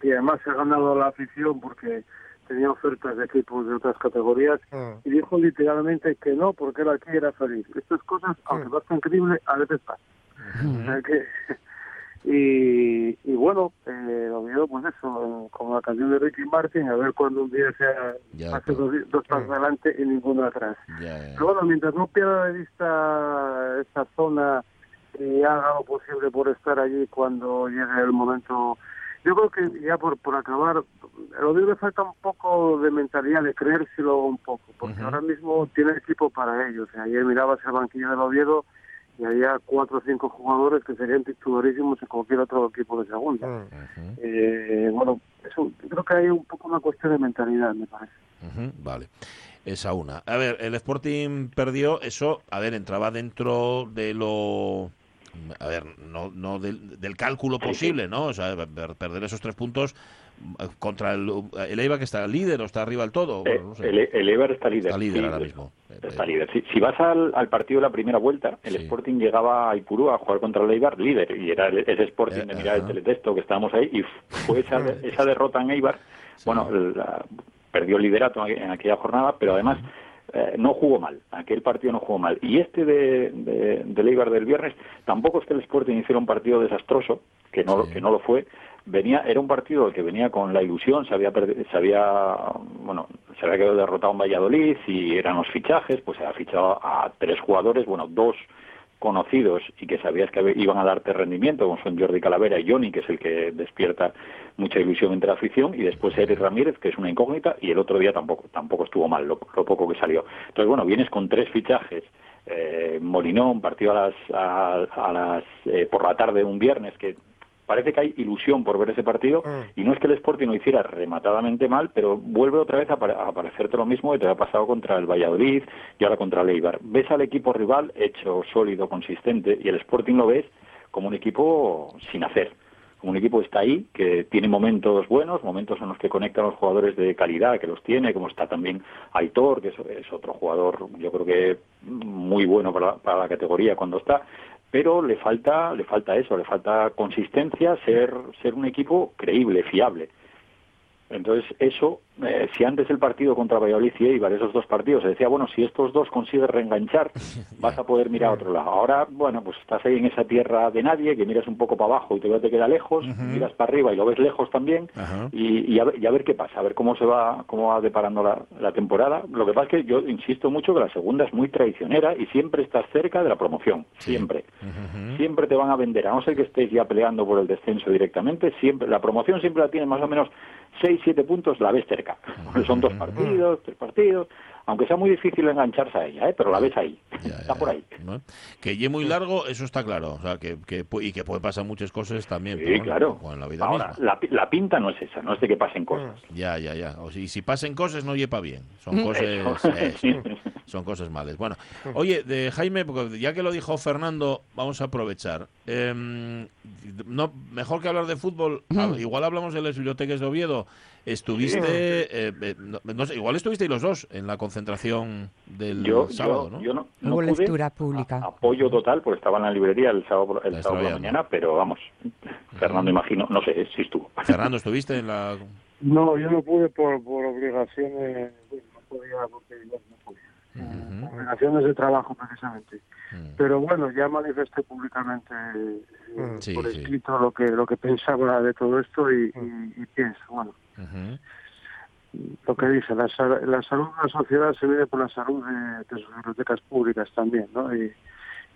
Speaker 11: y además se ha ganado la afición porque tenía ofertas de equipos de otras categorías,
Speaker 3: Mm.
Speaker 11: y dijo literalmente que no, porque él aquí era feliz. Estas cosas, aunque parezcan increíble, a veces pasan. O sea que- y, y bueno, eh, lo vio pues eso, como la canción de Ricky Martin, a ver cuando un día sea
Speaker 1: Ya,
Speaker 11: hace dos, dos pasos adelante y ninguno atrás.
Speaker 1: Ya, ya.
Speaker 11: Pero bueno, mientras no pierda de vista esta zona y haga lo posible por estar allí cuando llegue el momento. Yo creo que ya por, por acabar, el Oviedo le falta un poco de mentalidad, de creérselo un poco, porque ahora mismo tiene equipo para ello. O sea, ayer mirabas el banquillo del Oviedo y había cuatro o cinco jugadores que serían titularísimos en cualquier otro equipo de segunda.
Speaker 3: Mm.
Speaker 11: Eh, bueno, eso, creo que hay un poco una cuestión de mentalidad, me parece.
Speaker 1: Ujú, Vale. Esa una. A ver, el Sporting perdió, eso, a ver, entraba dentro de lo... A ver, no, no del, del cálculo posible, ¿no? O sea, per- perder esos tres puntos contra el, el Eibar que está líder o está arriba del todo.
Speaker 10: Eh,
Speaker 1: Bueno, no sé.
Speaker 10: el, el Eibar está líder.
Speaker 1: Está líder
Speaker 10: sí,
Speaker 1: ahora mismo.
Speaker 10: Está líder. Si, si vas al, al partido de la primera vuelta, el Sporting llegaba a Ipurú a jugar contra el Eibar líder y era el- ese Sporting de mirar el teletexto que estábamos ahí y fue esa, esa derrota en Eibar. Bueno, la- perdió el liderato en aquella jornada, pero además eh, no jugó mal. Aquel partido no jugó mal. Y este de, de, del Eibar del viernes tampoco es que el Sporting hiciera un partido desastroso, que no, que no lo fue. Venía, era un partido que venía con la ilusión, se había, se había, bueno, se había quedado derrotado en Valladolid y eran los fichajes, pues se ha fichado a tres jugadores, bueno, dos conocidos y que sabías que iban a darte rendimiento, como son Jordi Calavera y Johnny, que es el que despierta mucha ilusión entre la afición, y después Eric Ramírez, que es una incógnita, y el otro día tampoco tampoco estuvo mal, lo, lo poco que salió. Entonces, bueno, vienes con tres fichajes, eh, Molinón, partido a las, a, a las eh, por la tarde un viernes, que parece que hay ilusión por ver ese partido y no es que el Sporting lo hiciera rematadamente mal, pero vuelve otra vez a, a aparecerte lo mismo que te ha pasado contra el Valladolid y ahora contra el Eibar. Ves al equipo rival hecho, sólido, consistente y el Sporting lo ves como un equipo sin hacer. Como un equipo que está ahí, que tiene momentos buenos, momentos en los que conectan los jugadores de calidad, que los tiene, como está también Aitor, que es, es otro jugador, yo creo que muy bueno para, para la categoría cuando está, pero le falta le falta eso le falta consistencia ser ser un equipo creíble fiable. Entonces eso eh, si antes el partido contra Valladolid y Eibar esos dos partidos se decía bueno si estos dos consigues reenganchar vas a poder mirar a otro lado ahora bueno pues estás ahí en esa tierra de nadie que miras un poco para abajo y todavía te queda lejos miras para arriba y lo ves lejos también y, y a, ver, y a ver qué pasa, a ver cómo se va, cómo va deparando la, la temporada. Lo que pasa es que yo insisto mucho que la segunda es muy traicionera y siempre estás cerca de la promoción, siempre. Siempre te van a vender, a no ser que estés ya peleando por el descenso directamente, siempre la promoción siempre la tiene más o menos 6, 7 puntos, la ves cerca. Porque son dos partidos, tres partidos, aunque sea muy difícil engancharse a ella, ¿eh? pero la ves ahí, está por ahí.
Speaker 1: ¿no? Que llegue muy largo, eso está claro. O sea, que, que y que puede pasar muchas cosas también.
Speaker 10: Sí,
Speaker 1: pero bueno,
Speaker 10: claro.
Speaker 1: en la vida
Speaker 10: Ahora,
Speaker 1: misma.
Speaker 10: la, la pinta no es esa, no es de que pasen cosas.
Speaker 1: Ya, ya, ya. O si, si pasen cosas, no lleva bien. Son
Speaker 10: Mm.
Speaker 1: cosas,
Speaker 10: Eso.
Speaker 1: eso, son cosas malas. Bueno, oye, de Jaime, porque ya que lo dijo Fernando, vamos a aprovechar. Em, no, mejor que hablar de fútbol, igual hablamos de las bibliotecas de Oviedo. Estuviste, eh, eh, no, no sé, igual estuvisteis los dos en la concentración del
Speaker 10: Yo,
Speaker 1: sábado,
Speaker 10: yo,
Speaker 1: ¿no?
Speaker 10: yo no, no
Speaker 2: Hubo
Speaker 10: pude.
Speaker 2: lectura pública.
Speaker 10: apoyo total porque estaba en la librería el sábado por, el
Speaker 1: La
Speaker 10: sábado por la mañana pero vamos Fernando imagino no sé si estuvo
Speaker 1: Fernando, ¿estuviste en la...?
Speaker 11: No, yo no pude por, por obligaciones, bueno, no podía porque Obligaciones de trabajo precisamente. Pero bueno, ya manifesté públicamente eh,
Speaker 1: Mm. Sí,
Speaker 11: por
Speaker 1: sí.
Speaker 11: escrito lo que lo que pensaba de todo esto y, y- y pienso, bueno, lo que dice, la, sa- la salud de la sociedad se mide por la salud de, de sus bibliotecas públicas también, ¿no? Y,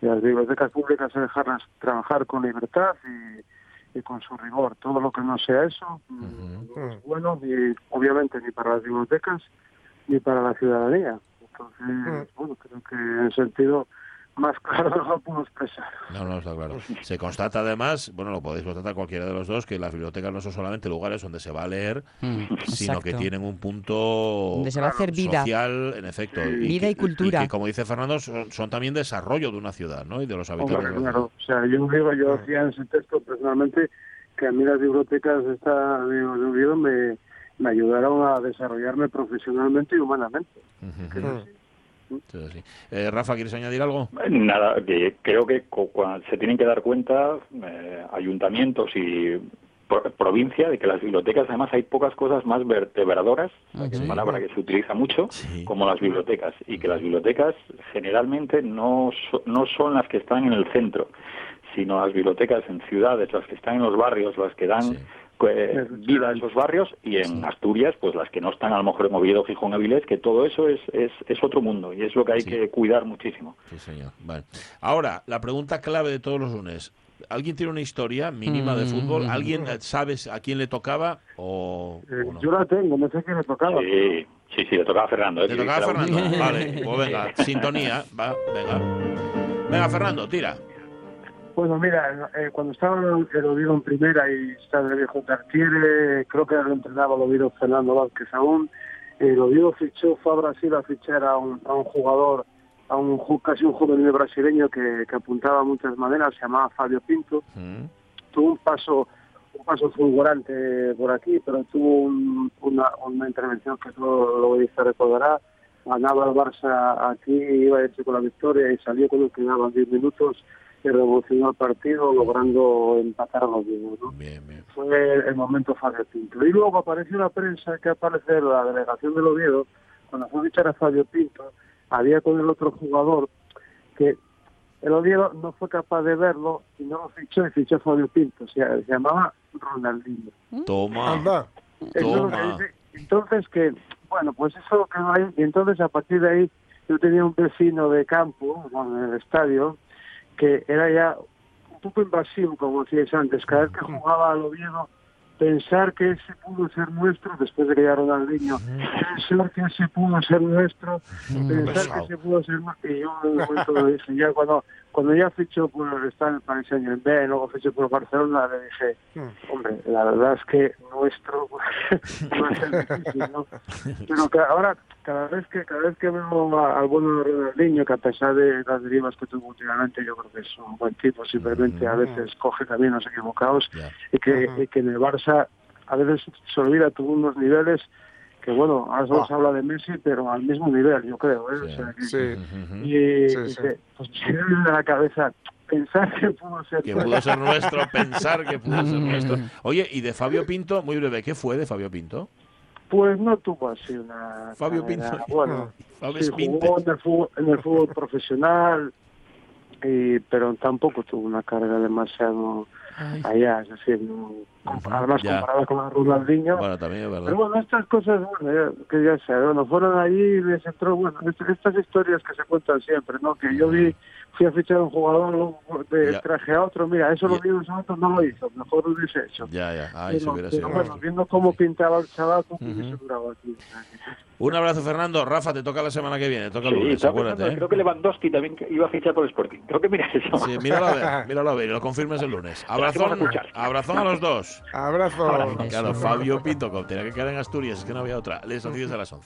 Speaker 11: Y las bibliotecas públicas hay que dejarlas trabajar con libertad y, y con su rigor. Todo lo que no sea eso mm, no es bueno, ni, obviamente, ni para las bibliotecas ni para la ciudadanía. Entonces, bueno, creo que en sentido más claro no lo puedo expresar.
Speaker 1: No, no, está claro. Se constata además, bueno, lo podéis constatar cualquiera de los dos, que las bibliotecas no son solamente lugares donde se va a leer,
Speaker 2: Mm,
Speaker 1: sino que
Speaker 2: exacto.
Speaker 1: tienen un punto
Speaker 2: Donde se va a hacer vida.
Speaker 1: social, en efecto.
Speaker 2: Vida
Speaker 1: que-
Speaker 2: y cultura.
Speaker 1: que, como dice Fernando, son, son también desarrollo de una ciudad, ¿no? Y de los
Speaker 11: Hombre,
Speaker 1: habitantes. la
Speaker 11: claro. O sea, yo digo, yo decía en ese texto personalmente que a mí las bibliotecas de esta de Oviedo me, me ayudaron a desarrollarme profesionalmente y humanamente.
Speaker 1: Sí. Eh, Rafa, ¿quieres añadir algo?
Speaker 10: Nada, que creo que cuando se tienen que dar cuenta eh, ayuntamientos y pro- provincia de que las bibliotecas además hay pocas cosas más vertebradoras, que es
Speaker 1: Sí.
Speaker 10: palabra que se utiliza mucho, como las bibliotecas y que las bibliotecas generalmente no so- no son las que están en el centro, sino las bibliotecas en ciudades, las que están en los barrios, las que dan eh, vida a esos barrios y en Asturias, pues las que no están a lo mejor en Oviedo, Gijón, Avilés, que todo eso es, es, es otro mundo y es lo que hay que cuidar muchísimo.
Speaker 1: Sí, señor. Vale. Ahora, la pregunta clave de todos los lunes. ¿Alguien tiene una historia mínima de fútbol? ¿Alguien eh, sabes a quién le tocaba o,
Speaker 11: Eh,
Speaker 1: o no?
Speaker 11: Yo la tengo, no sé quién le tocaba.
Speaker 10: Sí, sí, sí, le tocaba a Fernando. ¿eh?
Speaker 1: ¿Le tocaba a Fernando? Vale, pues venga, sintonía, va, venga. Venga, Fernando, tira.
Speaker 11: Bueno, mira, eh, cuando estaba el Oviedo en primera y estaba el viejo Tartiere, creo que lo entrenaba el Oviedo Fernando Vázquez aún, el Oviedo fichó, fue a Brasil a fichar a un, a un jugador, a un casi un juvenil brasileño que, que apuntaba a muchas maneras, se llamaba Fabio Pinto. Tuvo un paso un paso fulgurante por aquí, pero tuvo un- una, una intervención que todo lo se recordará. Ganaba el Barça aquí, iba a irse con la victoria y salió cuando quedaban 10 minutos y revolucionó el partido logrando empatar a los mismos. ¿no? Fue el, el momento Fabio Pinto. Y luego apareció la prensa que aparece la delegación del Oviedo, cuando fue a fichar a Fabio Pinto, había con el otro jugador que el Oviedo no fue capaz de verlo y no lo fichó y fichó a Fabio Pinto. O sea, se llamaba Ronaldinho.
Speaker 1: Toma.
Speaker 11: Que
Speaker 1: Toma.
Speaker 11: dice. Entonces que, bueno, pues eso quedó ahí. Y entonces a partir de ahí yo tenía un vecino de campo, bueno, en el estadio, que era ya un poco invasivo, como decíais antes. Cada vez que jugaba al Oviedo, pensar que ese pudo ser nuestro, después de que ya Ronaldinho, pensar que ese pudo ser nuestro, pensar
Speaker 1: pesado.
Speaker 11: que ese pudo ser nuestro. Y yo en un momento lo dije, ya cuando, cuando ya fichó por estar en el Paris Saint Germain, luego fichó por Barcelona, le dije, hombre, la verdad es que nuestro va a ser difícil, ¿no? Pero que ahora, cada vez que cada vez que veo a alguno de Ronaldinho, que a pesar de las derivas que tuvo últimamente, yo creo que es un buen tipo, simplemente a veces coge caminos equivocados y que, y que en el Barça a veces se olvida, tuvo unos niveles que bueno, ahora solo se habla de Messi, pero al mismo nivel, yo creo, ¿eh? O sea, que- y,
Speaker 1: Sí,
Speaker 11: y
Speaker 1: sí.
Speaker 11: que, pues, se viene a la cabeza pensar que pudo ser
Speaker 1: Que pudo ser nuestro, pensar que pudo ser nuestro. Oye, y de Fabio Pinto, muy breve, ¿qué fue de Fabio Pinto?
Speaker 11: Pues no tuvo así una.
Speaker 1: Fabio
Speaker 11: carrera-
Speaker 1: Pinto.
Speaker 11: Bueno,
Speaker 1: Fabio
Speaker 11: sí, jugó en el fútbol, en el fútbol profesional, y, pero tampoco tuvo una carrera demasiado allá. Es decir, no, además
Speaker 1: Ya.
Speaker 11: comparada con la Ronaldinho.
Speaker 1: Bueno, también es verdad.
Speaker 11: Pero bueno, estas cosas, bueno, ya- que ya sé, bueno, fueron allí y les entró, bueno, est- estas historias que se cuentan siempre, ¿no? Que yo vi, fui a fichar a un jugador, de
Speaker 1: Ya.
Speaker 11: traje a otro, mira, eso lo vi en ese momento, no lo hizo, mejor lo hubiese hecho.
Speaker 1: Ya, ya. Ay, se hubiera
Speaker 11: pero
Speaker 1: sido.
Speaker 11: bueno, viendo cómo pintaba el chaval, cómo aquí.
Speaker 1: Un abrazo, Fernando. Rafa, te toca la semana que viene. Toca el
Speaker 10: Sí,
Speaker 1: lunes, acuérdate.
Speaker 10: pensando,
Speaker 1: ¿eh?
Speaker 10: creo que Lewandowski también iba a fichar por el Sporting. Creo que mira eso.
Speaker 1: Sí, míralo a ver, míralo a ver, y lo confirmes el lunes. Abrazón, abrazón a los dos.
Speaker 3: Abrazo.
Speaker 1: Claro, Fabio Pinto, como tenía que quedar en Asturias, es que no había otra. Les noticias a las 11.